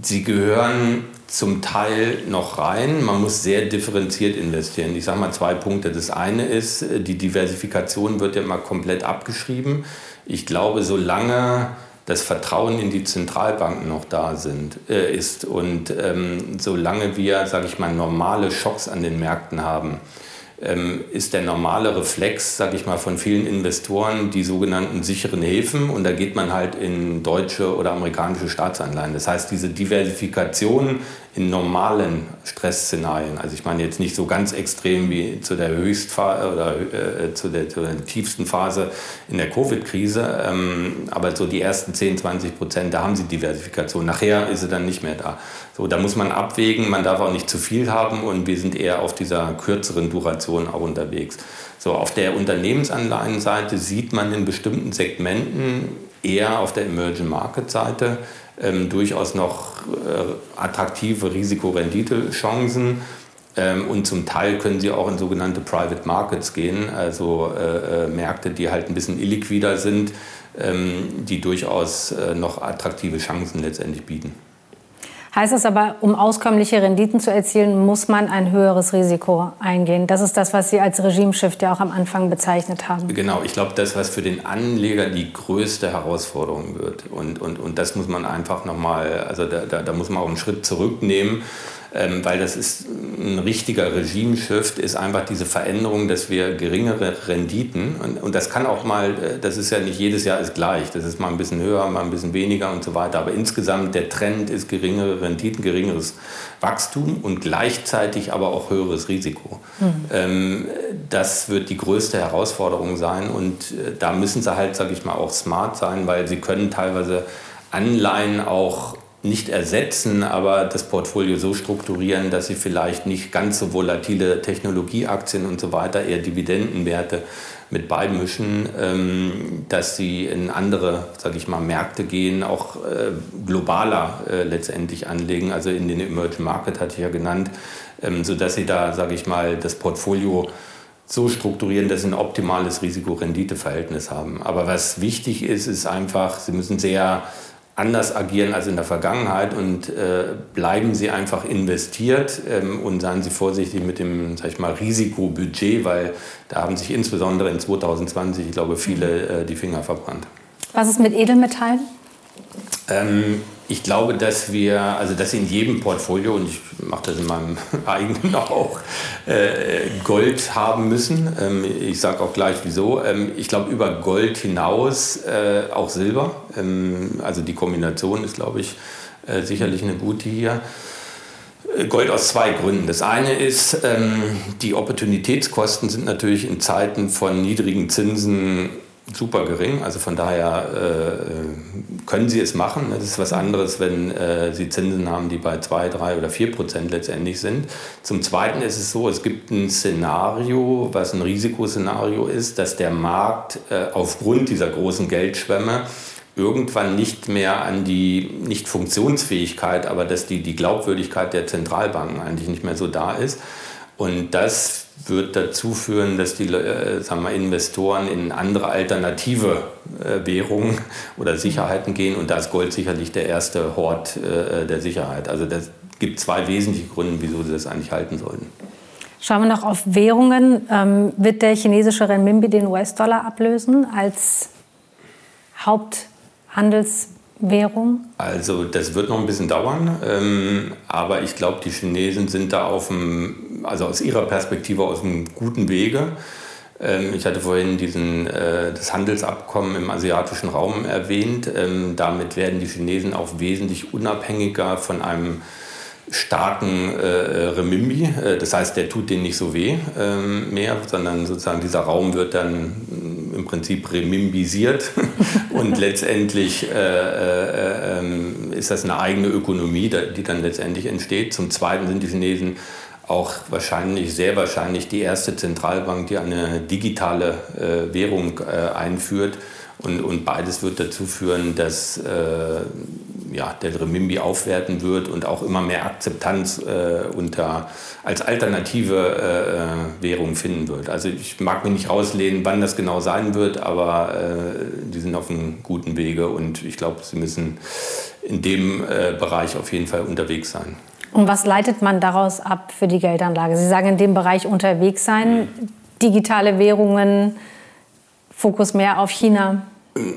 C: sie gehören zum Teil noch rein. Man muss sehr differenziert investieren. Ich sage mal zwei Punkte. Das eine ist, die Diversifikation wird ja immer komplett abgeschrieben. Ich glaube, solange das Vertrauen in die Zentralbanken noch da sind, äh, ist und ähm, solange wir, sage ich mal, normale Schocks an den Märkten haben, ist der normale Reflex, sage ich mal, von vielen Investoren die sogenannten sicheren Häfen und da geht man halt in deutsche oder amerikanische Staatsanleihen. Das heißt, diese Diversifikation in normalen Stressszenarien, also ich meine jetzt nicht so ganz extrem wie zu der Höchstphase oder äh, zu, der, zu, der, tiefsten Phase in der Covid-Krise, ähm, aber so die ersten 10, 20 Prozent, da haben sie Diversifikation. Nachher ist sie dann nicht mehr da. So, da muss man abwägen, man darf auch nicht zu viel haben und wir sind eher auf dieser kürzeren Duration auch unterwegs. So, auf der Unternehmensanleihenseite sieht man in bestimmten Segmenten eher auf der Emerging Market Seite ähm, durchaus noch äh, attraktive Risikorendite-Chancen. Ähm, und zum Teil können sie auch in sogenannte Private Markets gehen, also äh, äh, Märkte, die halt ein bisschen illiquider sind, ähm, die durchaus äh, noch attraktive Chancen letztendlich bieten.
A: Heißt das aber, um auskömmliche Renditen zu erzielen, muss man ein höheres Risiko eingehen? Das ist das, was Sie als Regimeshift ja auch am Anfang bezeichnet haben.
C: Genau, ich glaube, das, was für den Anleger die größte Herausforderung wird. Und, und, und das muss man einfach nochmal, also da, da, da muss man auch einen Schritt zurücknehmen ähm, weil das ist ein richtiger Regimeshift, ist einfach diese Veränderung, dass wir geringere Renditen, und, und das kann auch mal, äh, das ist ja nicht jedes Jahr ist gleich, das ist mal ein bisschen höher, mal ein bisschen weniger und so weiter, aber insgesamt der Trend ist geringere Renditen, geringeres Wachstum und gleichzeitig aber auch höheres Risiko. Mhm. Ähm, das wird die größte Herausforderung sein und äh, da müssen sie halt, sage ich mal, auch smart sein, weil sie können teilweise Anleihen auch nicht ersetzen, aber das Portfolio so strukturieren, dass sie vielleicht nicht ganz so volatile Technologieaktien und so weiter, eher Dividendenwerte mit beimischen, ähm, dass sie in andere, sage ich mal, Märkte gehen, auch äh, globaler äh, letztendlich anlegen, also in den Emerging Market hatte ich ja genannt, ähm, sodass sie da, sage ich mal, das Portfolio so strukturieren, dass sie ein optimales Risiko-Rendite-Verhältnis haben. Aber was wichtig ist, ist einfach, sie müssen sehr anders agieren als in der Vergangenheit und äh, bleiben Sie einfach investiert ähm, und seien Sie vorsichtig mit dem, sag ich mal, Risikobudget, weil da haben sich insbesondere in 2020, ich glaube, viele äh, die Finger verbrannt.
A: Was ist mit Edelmetallen?
C: Ähm, ich glaube, dass wir, also dass in jedem Portfolio, und ich mache das in meinem eigenen auch, äh, Gold haben müssen. Ähm, ich sage auch gleich wieso. Ähm, ich glaube, über Gold hinaus äh, auch Silber. Ähm, also die Kombination ist, glaube ich, äh, sicherlich eine gute hier. Äh, Gold aus zwei Gründen. Das eine ist, ähm, die Opportunitätskosten sind natürlich in Zeiten von niedrigen Zinsen super gering. Also von daher äh, können Sie es machen. Das ist was anderes, wenn äh, Sie Zinsen haben, die bei 2, 3 oder 4 Prozent letztendlich sind. Zum Zweiten ist es so, es gibt ein Szenario, was ein Risikoszenario ist, dass der Markt äh, aufgrund dieser großen Geldschwemme irgendwann nicht mehr an die, nicht Funktionsfähigkeit, aber dass die, die Glaubwürdigkeit der Zentralbanken eigentlich nicht mehr so da ist. Und das wird dazu führen, dass die äh, sagen wir, Investoren in andere alternative äh, Währungen oder Sicherheiten gehen. Und da ist Gold sicherlich der erste Hort äh, der Sicherheit. Also das gibt zwei wesentliche Gründe, wieso sie das eigentlich halten sollten.
A: Schauen wir noch auf Währungen. Ähm, wird der chinesische Renminbi den US-Dollar ablösen als Haupthandels Währung?
C: Also das wird noch ein bisschen dauern, ähm, aber ich glaube, die Chinesen sind da auf dem, also aus ihrer Perspektive auf einem guten Wege. Ähm, ich hatte vorhin diesen, äh, das Handelsabkommen im asiatischen Raum erwähnt. Ähm, damit werden die Chinesen auch wesentlich unabhängiger von einem starken äh, Remimbi. Äh, das heißt, der tut denen nicht so weh ähm, mehr, sondern sozusagen dieser Raum wird dann im Prinzip remimbisiert und letztendlich ist das eine eigene Ökonomie, die dann letztendlich entsteht. Zum Zweiten sind die Chinesen auch wahrscheinlich, sehr wahrscheinlich die erste Zentralbank, die eine digitale äh, Währung äh, einführt. Und, und beides wird dazu führen, dass äh, ja, der Remimbi aufwerten wird und auch immer mehr Akzeptanz äh, unter, als alternative äh, Währung finden wird. Also ich mag mich nicht rauslehnen, wann das genau sein wird, aber äh, die sind auf einem guten Wege und ich glaube, sie müssen in dem Bereich auf jeden Fall unterwegs sein.
A: Und was leitet man daraus ab für die Geldanlage? Sie sagen, in dem Bereich unterwegs sein, digitale Währungen, Fokus mehr auf China.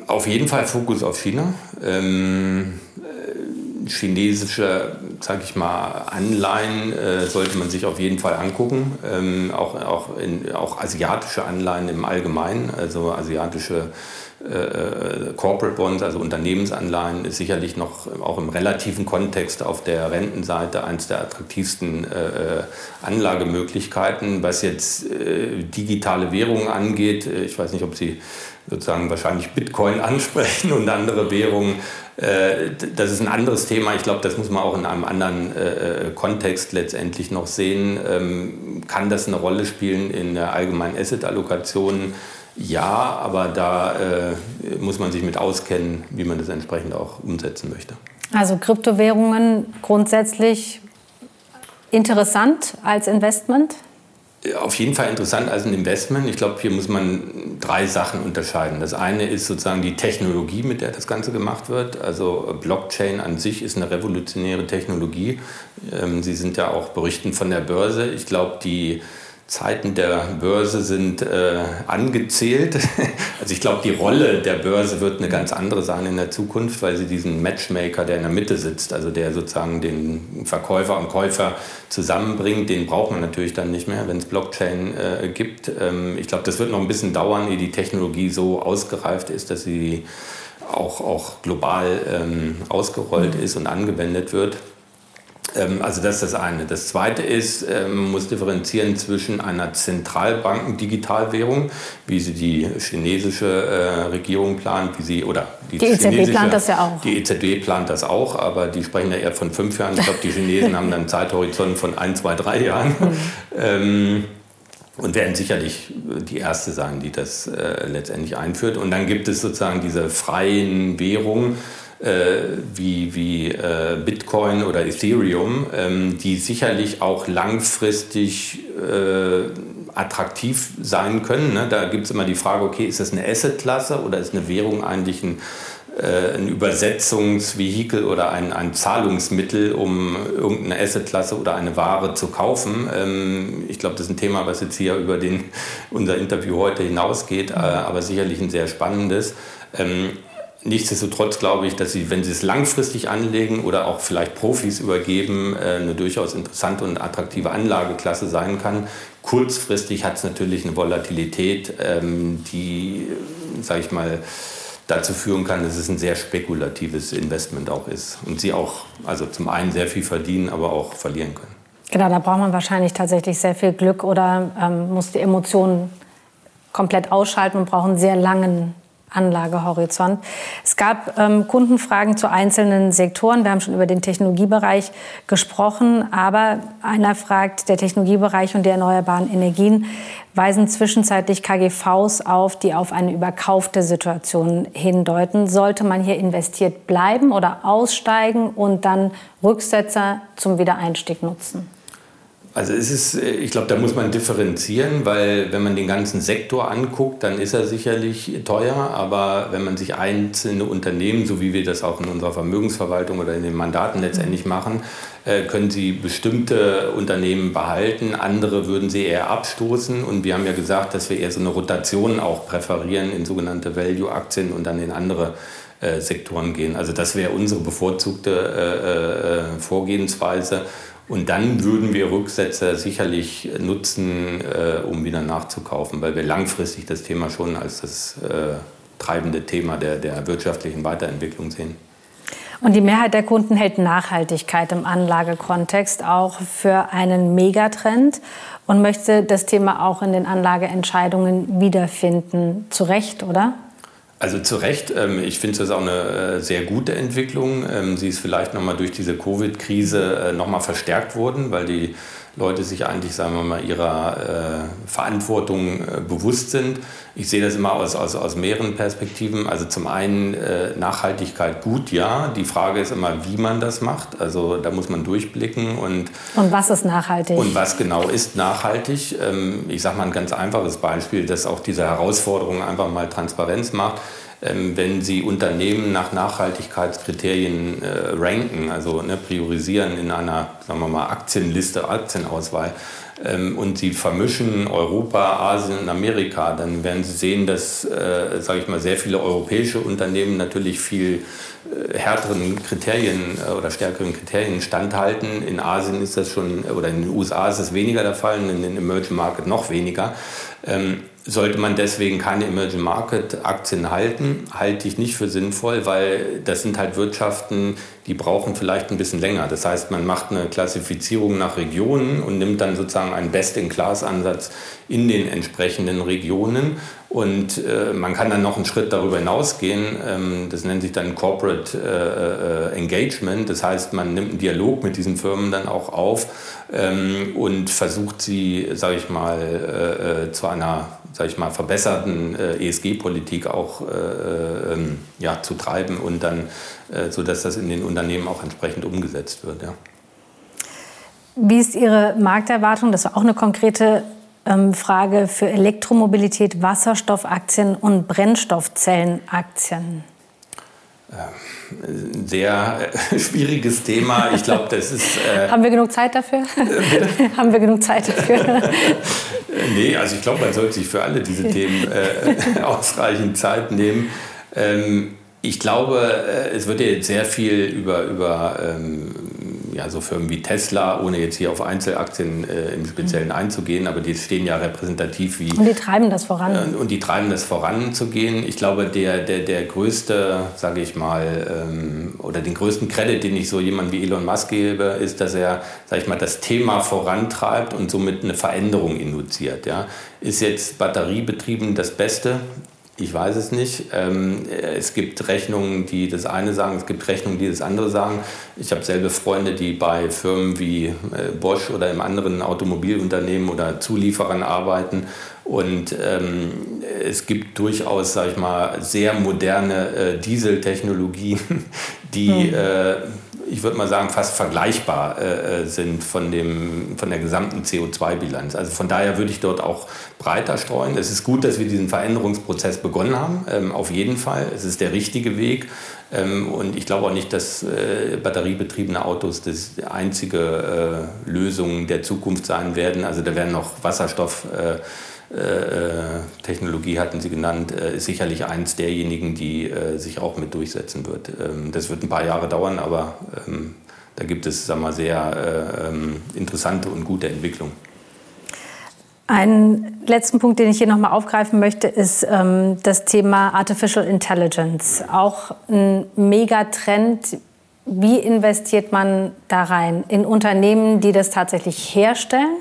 C: Auf jeden Fall Fokus auf China. Ähm, äh, chinesische, sage ich mal, Anleihen äh, sollte man sich auf jeden Fall angucken. Ähm, auch, auch, in, auch asiatische Anleihen im Allgemeinen, also asiatische äh, Corporate Bonds, also Unternehmensanleihen, ist sicherlich noch auch im relativen Kontext auf der Rentenseite eines der attraktivsten äh, Anlagemöglichkeiten. Was jetzt äh, digitale Währungen angeht, äh, ich weiß nicht, ob Sie sozusagen wahrscheinlich Bitcoin ansprechen und andere Währungen. Äh, das ist ein anderes Thema. Ich glaube, das muss man auch in einem anderen Kontext letztendlich noch sehen. Ähm, kann das eine Rolle spielen in der allgemeinen Asset-Allokation? Ja, aber da äh, muss man sich mit auskennen, wie man das entsprechend auch umsetzen möchte.
A: Also Kryptowährungen grundsätzlich interessant als Investment?
C: Auf jeden Fall interessant als ein Investment. Ich glaube, hier muss man drei Sachen unterscheiden. Das eine ist sozusagen die Technologie, mit der das Ganze gemacht wird. Also Blockchain an sich ist eine revolutionäre Technologie. Ähm, Sie sind ja auch berichten von der Börse. Ich glaube, die Zeiten der Börse sind äh, angezählt. Also ich glaube, die Rolle der Börse wird eine ganz andere sein in der Zukunft, weil sie diesen Matchmaker, der in der Mitte sitzt, also der sozusagen den Verkäufer und Käufer zusammenbringt, den braucht man natürlich dann nicht mehr, wenn es Blockchain äh, gibt. Ähm, ich glaube, das wird noch ein bisschen dauern, ehe die Technologie so ausgereift ist, dass sie auch, auch global ähm, ausgerollt ist und angewendet wird. Ähm, also das ist das eine. Das zweite ist, man ähm, muss differenzieren zwischen einer Zentralbanken-Digitalwährung, wie sie die chinesische äh, Regierung plant, wie sie oder
A: die, die EZB plant das ja auch.
C: Die EZB plant das auch, aber die sprechen ja eher von fünf Jahren. Ich glaube, die Chinesen haben dann einen Zeithorizont von ein, zwei, drei Jahren. Mhm. Ähm, und werden sicherlich die erste sein, die das äh, letztendlich einführt. Und dann gibt es sozusagen diese freien Währungen, äh, wie, wie äh, Bitcoin oder Ethereum, ähm, die sicherlich auch langfristig äh, attraktiv sein können. Ne? Da gibt es immer die Frage, okay, ist das eine Assetklasse oder ist eine Währung eigentlich ein, äh, ein Übersetzungsvehikel oder ein, ein Zahlungsmittel, um irgendeine Assetklasse oder eine Ware zu kaufen. Ähm, ich glaube, das ist ein Thema, was jetzt hier über den, unser Interview heute hinausgeht, äh, aber sicherlich ein sehr spannendes. Ähm, Nichtsdestotrotz glaube ich, dass sie, wenn sie es langfristig anlegen oder auch vielleicht Profis übergeben, äh, eine durchaus interessante und attraktive Anlageklasse sein kann. Kurzfristig hat es natürlich eine Volatilität, ähm, die, sage ich mal, dazu führen kann, dass es ein sehr spekulatives Investment auch ist und sie auch, also zum einen sehr viel verdienen, aber auch verlieren können.
A: Genau, da braucht man wahrscheinlich tatsächlich sehr viel Glück oder ähm, muss die Emotionen komplett ausschalten und braucht einen sehr langen Anlagehorizont. Es gab ähm, Kundenfragen zu einzelnen Sektoren. Wir haben schon über den Technologiebereich gesprochen, aber einer fragt, der Technologiebereich und die erneuerbaren Energien weisen zwischenzeitlich KGVs auf, die auf eine überkaufte Situation hindeuten. Sollte man hier investiert bleiben oder aussteigen und dann Rücksetzer zum Wiedereinstieg nutzen?
C: Also es ist, äh, ich glaube, da muss man differenzieren, weil wenn man den ganzen Sektor anguckt, dann ist er sicherlich teuer, aber wenn man sich einzelne Unternehmen, so wie wir das auch in unserer Vermögensverwaltung oder in den Mandaten letztendlich machen, äh, können sie bestimmte Unternehmen behalten, andere würden sie eher abstoßen und wir haben ja gesagt, dass wir eher so eine Rotation auch präferieren in sogenannte Value-Aktien und dann in andere äh, Sektoren gehen. Also das wäre unsere bevorzugte äh, Vorgehensweise. Und dann würden wir Rücksetzer sicherlich nutzen, äh, um wieder nachzukaufen, weil wir langfristig das Thema schon als das äh, treibende Thema der, der wirtschaftlichen Weiterentwicklung sehen.
A: Und die Mehrheit der Kunden hält Nachhaltigkeit im Anlagekontext auch für einen Megatrend und möchte das Thema auch in den Anlageentscheidungen wiederfinden. Zu Recht, oder?
C: Also zu Recht, ähm, ich finde das auch eine äh, sehr gute Entwicklung. Ähm, sie ist vielleicht nochmal durch diese Covid-Krise äh, nochmal verstärkt worden, weil die Leute sich eigentlich, sagen wir mal, ihrer äh, Verantwortung äh, bewusst sind. Ich sehe das immer aus, aus, aus mehreren Perspektiven. Also zum einen äh, Nachhaltigkeit gut, ja. Die Frage ist immer, wie man das macht. Also da muss man durchblicken. Und,
A: und was ist nachhaltig?
C: Und was genau ist nachhaltig? Ähm, ich sage mal ein ganz einfaches Beispiel, das auch diese Herausforderung einfach mal Transparenz macht. Ähm, wenn Sie Unternehmen nach Nachhaltigkeitskriterien äh, ranken, also ne, priorisieren in einer, sagen wir mal, Aktienliste, Aktienauswahl, ähm, und Sie vermischen Europa, Asien und Amerika, dann werden Sie sehen, dass, äh, sage ich mal, sehr viele europäische Unternehmen natürlich viel äh, härteren Kriterien äh, oder stärkeren Kriterien standhalten. In Asien ist das schon, oder in den USA ist das weniger der Fall, in den Emerging Market noch weniger. Ähm, sollte man deswegen keine Emerging Market Aktien halten, halte ich nicht für sinnvoll, weil das sind halt Wirtschaften, die brauchen vielleicht ein bisschen länger. Das heißt, man macht eine Klassifizierung nach Regionen und nimmt dann sozusagen einen Best-in-Class-Ansatz in den entsprechenden Regionen. Und äh, man kann dann noch einen Schritt darüber hinausgehen. Ähm, das nennt sich dann Corporate äh, äh, Engagement. Das heißt, man nimmt einen Dialog mit diesen Firmen dann auch auf ähm, und versucht sie, sage ich mal, äh, äh, zu einer sage ich mal, verbesserten äh, ESG-Politik auch äh, ähm, ja, zu treiben und dann, äh, sodass das in den Unternehmen auch entsprechend umgesetzt wird. Ja.
A: Wie ist Ihre Markterwartung? Das war auch eine konkrete ähm, Frage für Elektromobilität, Wasserstoffaktien und Brennstoffzellenaktien.
C: Ein sehr äh, schwieriges Thema. Ich glaube, das ist.
A: Äh Haben wir genug Zeit dafür? Äh, Haben wir genug Zeit dafür?
C: nee, also ich glaube, man sollte sich für alle diese Themen äh, ausreichend Zeit nehmen. Ähm, ich glaube, äh, es wird ja jetzt sehr viel über, über ähm, ja, so Firmen wie Tesla, ohne jetzt hier auf Einzelaktien äh, im Speziellen mhm. einzugehen, aber die stehen ja repräsentativ wie.
A: Und die treiben das voran.
C: Äh, und die treiben das voranzugehen. Ich glaube, der, der, der größte, sage ich mal, ähm, oder den größten Credit, den ich so jemand wie Elon Musk gebe, ist, dass er, sage ich mal, das Thema vorantreibt und somit eine Veränderung induziert. Ja. Ist jetzt batteriebetrieben das Beste? Ich weiß es nicht. Ähm, es gibt Rechnungen, die das eine sagen, es gibt Rechnungen, die das andere sagen. Ich habe selber Freunde, die bei Firmen wie äh, Bosch oder im anderen Automobilunternehmen oder Zulieferern arbeiten. Und ähm, es gibt durchaus, sage ich mal, sehr moderne äh, Dieseltechnologien, die mhm. Ich würde mal sagen, fast vergleichbar äh, äh, sind von, dem, von der gesamten CO2-Bilanz. Also von daher würde ich dort auch breiter streuen. Es ist gut, dass wir diesen Veränderungsprozess begonnen haben, ähm, auf jeden Fall. Es ist der richtige Weg. Ähm, und ich glaube auch nicht, dass äh, batteriebetriebene Autos die einzige äh, Lösung der Zukunft sein werden. Also da werden noch Wasserstoff äh, Technologie hatten Sie genannt, äh, ist sicherlich eins derjenigen, die äh, sich auch mit durchsetzen wird. Ähm, das wird ein paar Jahre dauern, aber ähm, da gibt es sagen wir, sehr ähm, interessante und gute Entwicklungen.
A: Einen letzten Punkt, den ich hier nochmal aufgreifen möchte, ist das Thema Artificial Intelligence. Auch ein Megatrend. Wie investiert man da rein? In Unternehmen, die das tatsächlich herstellen?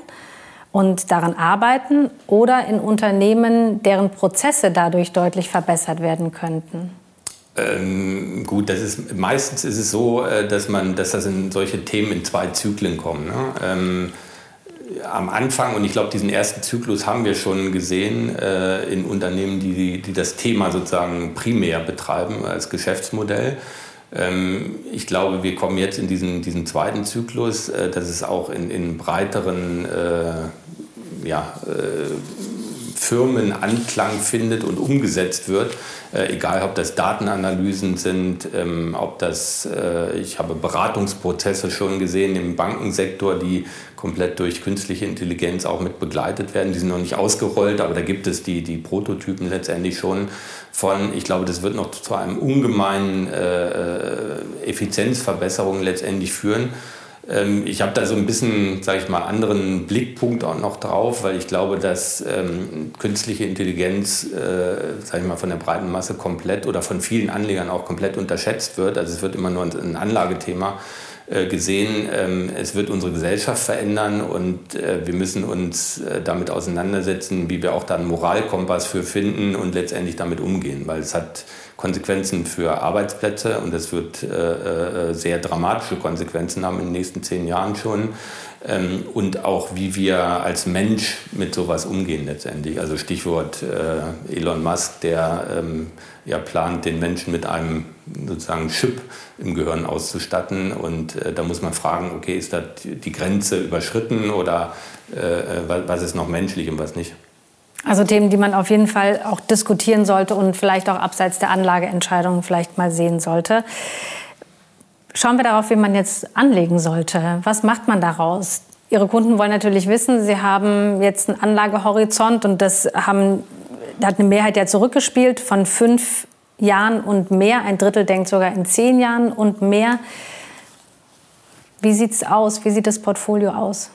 A: Und daran arbeiten oder in Unternehmen, deren Prozesse dadurch deutlich verbessert werden könnten?
C: Ähm, gut, das ist meistens ist es so, äh, dass man, dass das in solche Themen in zwei Zyklen kommen. Ne? Ähm, am Anfang, und ich glaube, diesen ersten Zyklus haben wir schon gesehen äh, in Unternehmen, die, die das Thema sozusagen primär betreiben als Geschäftsmodell. Ähm, ich glaube, wir kommen jetzt in diesen, diesen zweiten Zyklus, äh, dass es auch in, in breiteren äh, ja, äh, Firmen Anklang findet und umgesetzt wird. Äh, egal, ob das Datenanalysen sind, ähm, ob das, äh, ich habe Beratungsprozesse schon gesehen im Bankensektor, die komplett durch künstliche Intelligenz auch mit begleitet werden. Die sind noch nicht ausgerollt, aber da gibt es die, die Prototypen letztendlich schon von. Ich glaube, das wird noch zu einem ungemeinen äh, äh Effizienzverbesserung letztendlich führen. Ähm, ich habe da so ein bisschen, sage ich mal, anderen Blickpunkt auch noch drauf, weil ich glaube, dass ähm, künstliche Intelligenz, äh, sage ich mal, von der breiten Masse komplett oder von vielen Anlegern auch komplett unterschätzt wird. Also es wird immer nur ein Anlagethema gesehen, ähm, es wird unsere Gesellschaft verändern und äh, wir müssen uns äh, damit auseinandersetzen, wie wir auch da einen Moralkompass für finden und letztendlich damit umgehen, weil es hat Konsequenzen für Arbeitsplätze und es wird äh, sehr dramatische Konsequenzen haben in den nächsten zehn Jahren schon. Ähm, und auch wie wir als Mensch mit sowas umgehen letztendlich. Also Stichwort äh, Elon Musk, der ähm, ja plant, den Menschen mit einem sozusagen Chip im Gehirn auszustatten. Und äh, da muss man fragen, okay, ist da die Grenze überschritten oder äh, was ist noch menschlich und was nicht?
A: Also Themen, die man auf jeden Fall auch diskutieren sollte und vielleicht auch abseits der Anlageentscheidungen vielleicht mal sehen sollte. Schauen wir darauf, wie man jetzt anlegen sollte. Was macht man daraus? Ihre Kunden wollen natürlich wissen, Sie haben jetzt einen Anlagehorizont und das haben, da hat eine Mehrheit ja zurückgespielt von fünf Jahren und mehr. Ein Drittel denkt sogar in zehn Jahren und mehr. Wie sieht es aus? Wie sieht das Portfolio aus?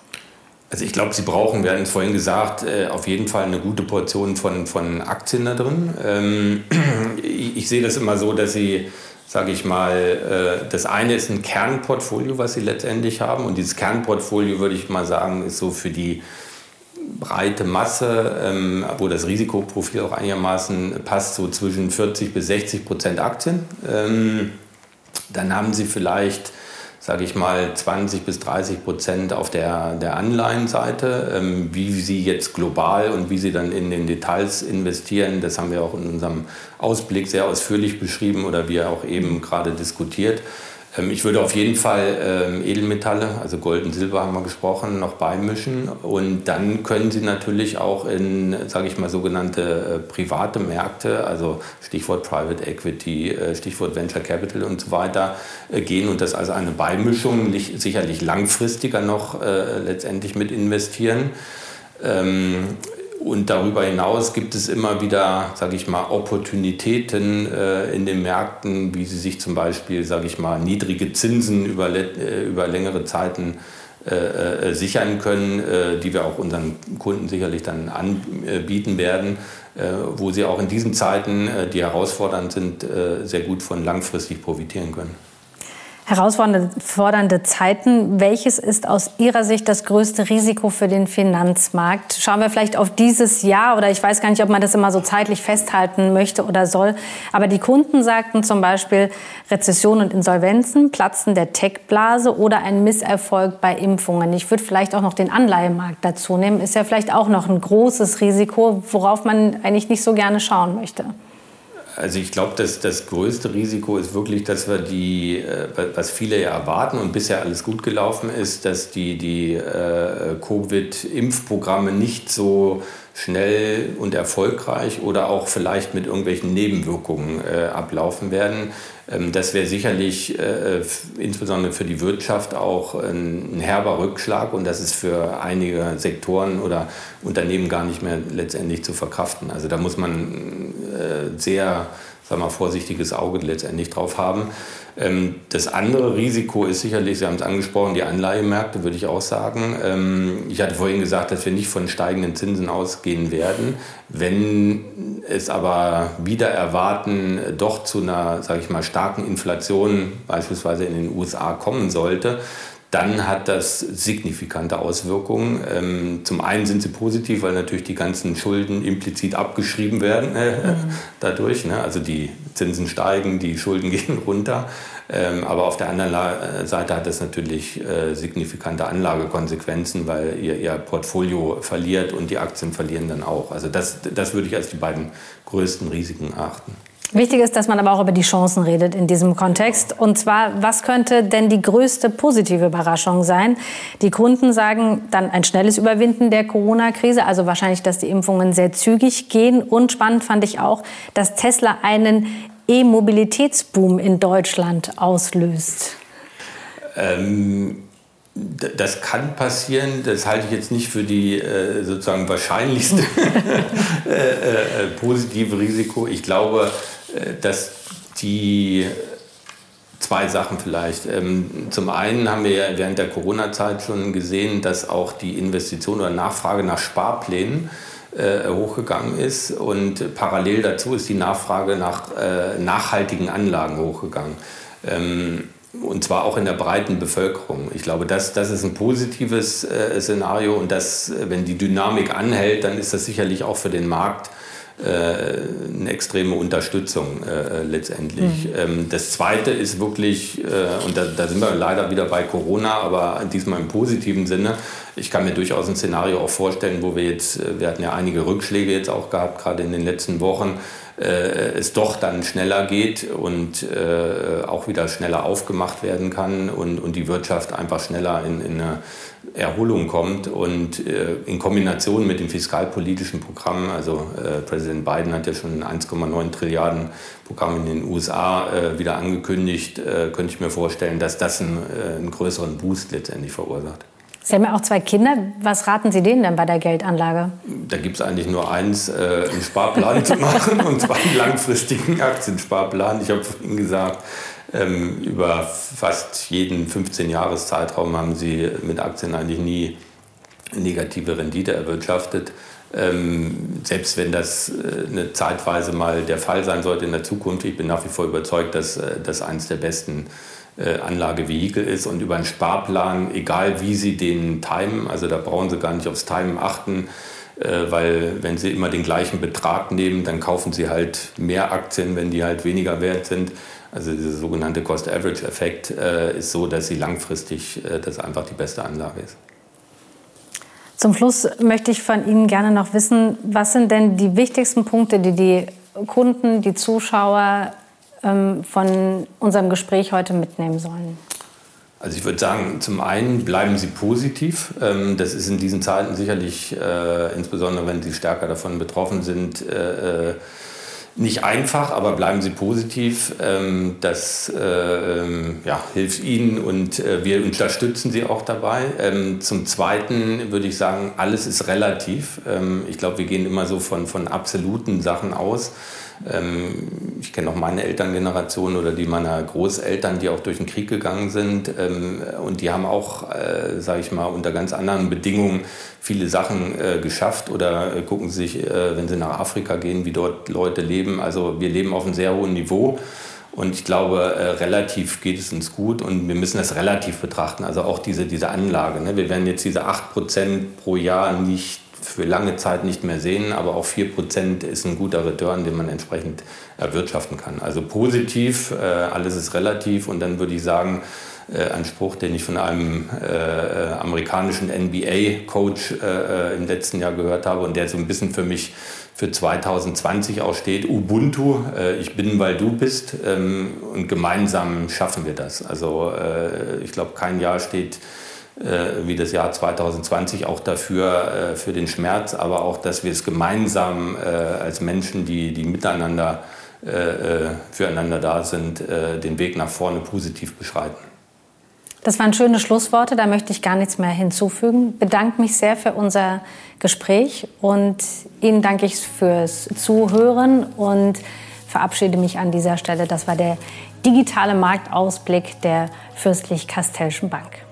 C: Also ich glaube, Sie brauchen, wir hatten es vorhin gesagt, äh, auf jeden Fall eine gute Portion von, von Aktien da drin. Ähm, ich, sehe das immer so, dass Sie sage ich mal, äh, das eine ist ein Kernportfolio, was sie letztendlich haben. Und dieses Kernportfolio, würde ich mal sagen, ist so für die breite Masse, ähm, wo das Risikoprofil auch einigermaßen passt, so zwischen 40 bis 60 Prozent Aktien. Ähm, dann haben sie vielleicht sage ich mal, 20 bis 30 Prozent auf der, der Anleihenseite. Ähm, wie sie jetzt global und wie sie dann in den Details investieren, das haben wir auch in unserem Ausblick sehr ausführlich beschrieben oder wir auch eben gerade diskutiert. Ähm, ich würde auf jeden Fall ähm, Edelmetalle, also Gold und Silber haben wir gesprochen, noch beimischen. Und dann können Sie natürlich auch in, sage ich mal, sogenannte äh, private Märkte, also Stichwort Private Equity, äh, Stichwort Venture Capital und so weiter, äh, gehen und das als eine Beimischung sicherlich langfristiger noch letztendlich mit investieren. Ähm, und darüber hinaus gibt es immer wieder, sage ich mal, Opportunitäten äh, in den Märkten, wie sie sich zum Beispiel, sage ich mal, niedrige Zinsen über, äh, über längere Zeiten äh, äh, sichern können, äh, die wir auch unseren Kunden sicherlich dann anbieten werden, äh, wo sie auch in diesen Zeiten, die herausfordernd sind, sehr gut von langfristig profitieren können
A: herausfordernde Zeiten. Welches ist aus Ihrer Sicht das größte Risiko für den Finanzmarkt? Schauen wir vielleicht auf dieses Jahr oder ich weiß gar nicht, ob man das immer so zeitlich festhalten möchte oder soll. Aber die Kunden sagten zum Beispiel Rezession und Insolvenzen, Platzen der Tech-Blase oder ein Misserfolg bei Impfungen. Ich würde vielleicht auch noch den Anleihemarkt dazu nehmen. Ist ja vielleicht auch noch ein großes Risiko, worauf man eigentlich nicht so gerne schauen möchte.
C: Also ich glaube, dass das größte Risiko ist wirklich, dass wir die, äh, was viele ja erwarten und bisher alles gut gelaufen ist, dass die, die äh, Covid-Impfprogramme nicht so schnell und erfolgreich oder auch vielleicht mit irgendwelchen Nebenwirkungen äh, ablaufen werden. Ähm, das wäre sicherlich äh, insbesondere für die Wirtschaft auch ein, ein, herber Rückschlag und das ist für einige Sektoren oder Unternehmen gar nicht mehr letztendlich zu verkraften. Also da muss man äh, sehr sagen wir, vorsichtiges Auge letztendlich drauf haben. Ähm, das andere Risiko ist sicherlich, Sie haben es angesprochen, die Anleihemärkte, würde ich auch sagen. Ähm, ich hatte vorhin gesagt, dass wir nicht von steigenden Zinsen ausgehen werden. Wenn es aber wieder erwarten, doch zu einer, sage ich mal, starken Inflation beispielsweise in den USA kommen sollte, dann hat das signifikante Auswirkungen. Ähm, zum einen sind sie positiv, weil natürlich die ganzen Schulden implizit abgeschrieben werden äh, mhm. dadurch. Ne? Also die Zinsen steigen, die Schulden gehen runter. Ähm, aber auf der anderen äh, Seite hat das natürlich äh, signifikante Anlagekonsequenzen, weil ihr, ihr Portfolio verliert und die Aktien verlieren dann auch. Also das, das würde ich als die beiden größten Risiken achten.
A: Wichtig ist, dass man aber auch über die Chancen redet in diesem Kontext. Und zwar, was könnte denn die größte positive Überraschung sein? Die Kunden sagen dann ein schnelles Überwinden der Corona-Krise, also wahrscheinlich, dass die Impfungen sehr zügig gehen. Und spannend fand ich auch, dass Tesla einen E-Mobilitätsboom in Deutschland auslöst.
C: Ähm das kann passieren, das halte ich jetzt nicht für die äh, sozusagen wahrscheinlichste äh, äh, positive Risiko. Ich glaube, äh, dass die Zwei Sachen vielleicht. Ähm, zum einen haben wir ja während der Corona-Zeit schon gesehen, dass auch die Investition oder Nachfrage nach Sparplänen äh, hochgegangen ist und parallel dazu ist die Nachfrage nach äh, nachhaltigen Anlagen hochgegangen. Ähm, und zwar auch in der breiten Bevölkerung. Ich glaube, das, das ist ein positives äh, Szenario und das, wenn die Dynamik anhält, dann ist das sicherlich auch für den Markt äh, eine extreme Unterstützung äh, letztendlich. Mhm. Ähm, das Zweite ist wirklich, äh, und da, da, sind wir leider wieder bei Corona, aber diesmal im positiven Sinne. Ich kann mir durchaus ein Szenario auch vorstellen, wo wir jetzt, äh, wir hatten ja einige Rückschläge jetzt auch gehabt, gerade in den letzten Wochen, äh, es doch dann schneller geht und äh, auch wieder schneller aufgemacht werden kann und, und die Wirtschaft einfach schneller in, in eine Erholung kommt und äh, in Kombination mit dem fiskalpolitischen Programm, also äh, Präsident Biden hat ja schon ein 1,9 Trilliarden Programm in den USA äh, wieder angekündigt, äh, könnte ich mir vorstellen, dass das einen, äh, einen größeren Boost letztendlich verursacht.
A: Sie haben ja auch zwei Kinder. Was raten Sie denen denn bei der Geldanlage?
C: Da gibt es eigentlich nur eins, äh, einen Sparplan zu machen, und zwar einen langfristigen Aktiensparplan. Ich habe vorhin gesagt, ähm, über fast jeden 15-Jahres-Zeitraum haben sie mit Aktien eigentlich nie negative Rendite erwirtschaftet. Ähm, selbst wenn das äh, eine zeitweise mal der Fall sein sollte in der Zukunft, ich bin nach wie vor überzeugt, dass äh, das eines der besten äh, Anlagevehikel ist und über einen Sparplan, egal wie Sie den timen, also da brauchen Sie gar nicht aufs Timen achten, äh, weil wenn Sie immer den gleichen Betrag nehmen, dann kaufen Sie halt mehr Aktien, wenn die halt weniger wert sind. Also dieser sogenannte Cost-Average-Effekt äh, ist so, dass sie langfristig äh, das einfach die beste Anlage ist.
A: Zum Schluss möchte ich von Ihnen gerne noch wissen, was sind denn die wichtigsten Punkte, die die Kunden, die Zuschauer ähm, von unserem Gespräch heute mitnehmen sollen?
C: Also ich würde sagen, zum einen bleiben Sie positiv. Ähm, das ist in diesen Zeiten sicherlich, äh, insbesondere wenn Sie stärker davon betroffen sind, äh, äh nicht einfach, aber bleiben Sie positiv. Ähm, das äh, ähm, ja, hilft Ihnen und äh, wir unterstützen Sie auch dabei. Ähm, zum Zweiten würde ich sagen, alles ist relativ. Ich glaube, wir gehen immer so von, von absoluten Sachen aus. Ähm, ich kenne auch meine Elterngeneration oder die meiner Großeltern, die auch durch den Krieg gegangen sind. Ähm, und die haben auch, äh, sage ich mal, unter ganz anderen Bedingungen viele Sachen äh, geschafft. Oder äh, gucken Sie sich, wenn Sie nach Afrika gehen, wie dort Leute leben. Also wir leben auf einem sehr hohen Niveau. Und ich glaube, äh, relativ geht es uns gut und wir müssen das relativ betrachten. Also auch diese, diese Anlage. Ne? Wir werden jetzt diese 8% pro Jahr nicht für lange Zeit nicht mehr sehen, aber auch 4% ist ein guter Return, den man entsprechend erwirtschaften kann. Also positiv, äh, alles ist relativ und dann würde ich sagen, äh, ein Spruch, den ich von einem äh, amerikanischen NBA-Coach äh, äh, im letzten Jahr gehört habe und der so ein bisschen für mich für 2020 auch steht, Ubuntu, äh, ich bin, weil du bist ähm, und gemeinsam schaffen wir das. Also ich glaube, kein Jahr steht äh, wie das Jahr 2020 auch dafür, äh, für den Schmerz, aber auch, dass wir es gemeinsam äh, als Menschen, die, die miteinander füreinander da sind, den Weg nach vorne positiv beschreiten.
A: Das waren schöne Schlussworte, da möchte ich gar nichts mehr hinzufügen. Bedanke mich sehr für unser Gespräch und Ihnen danke ich fürs Zuhören und verabschiede mich an dieser Stelle. Das war der digitale Marktausblick der Fürstlich Kastellschen Bank.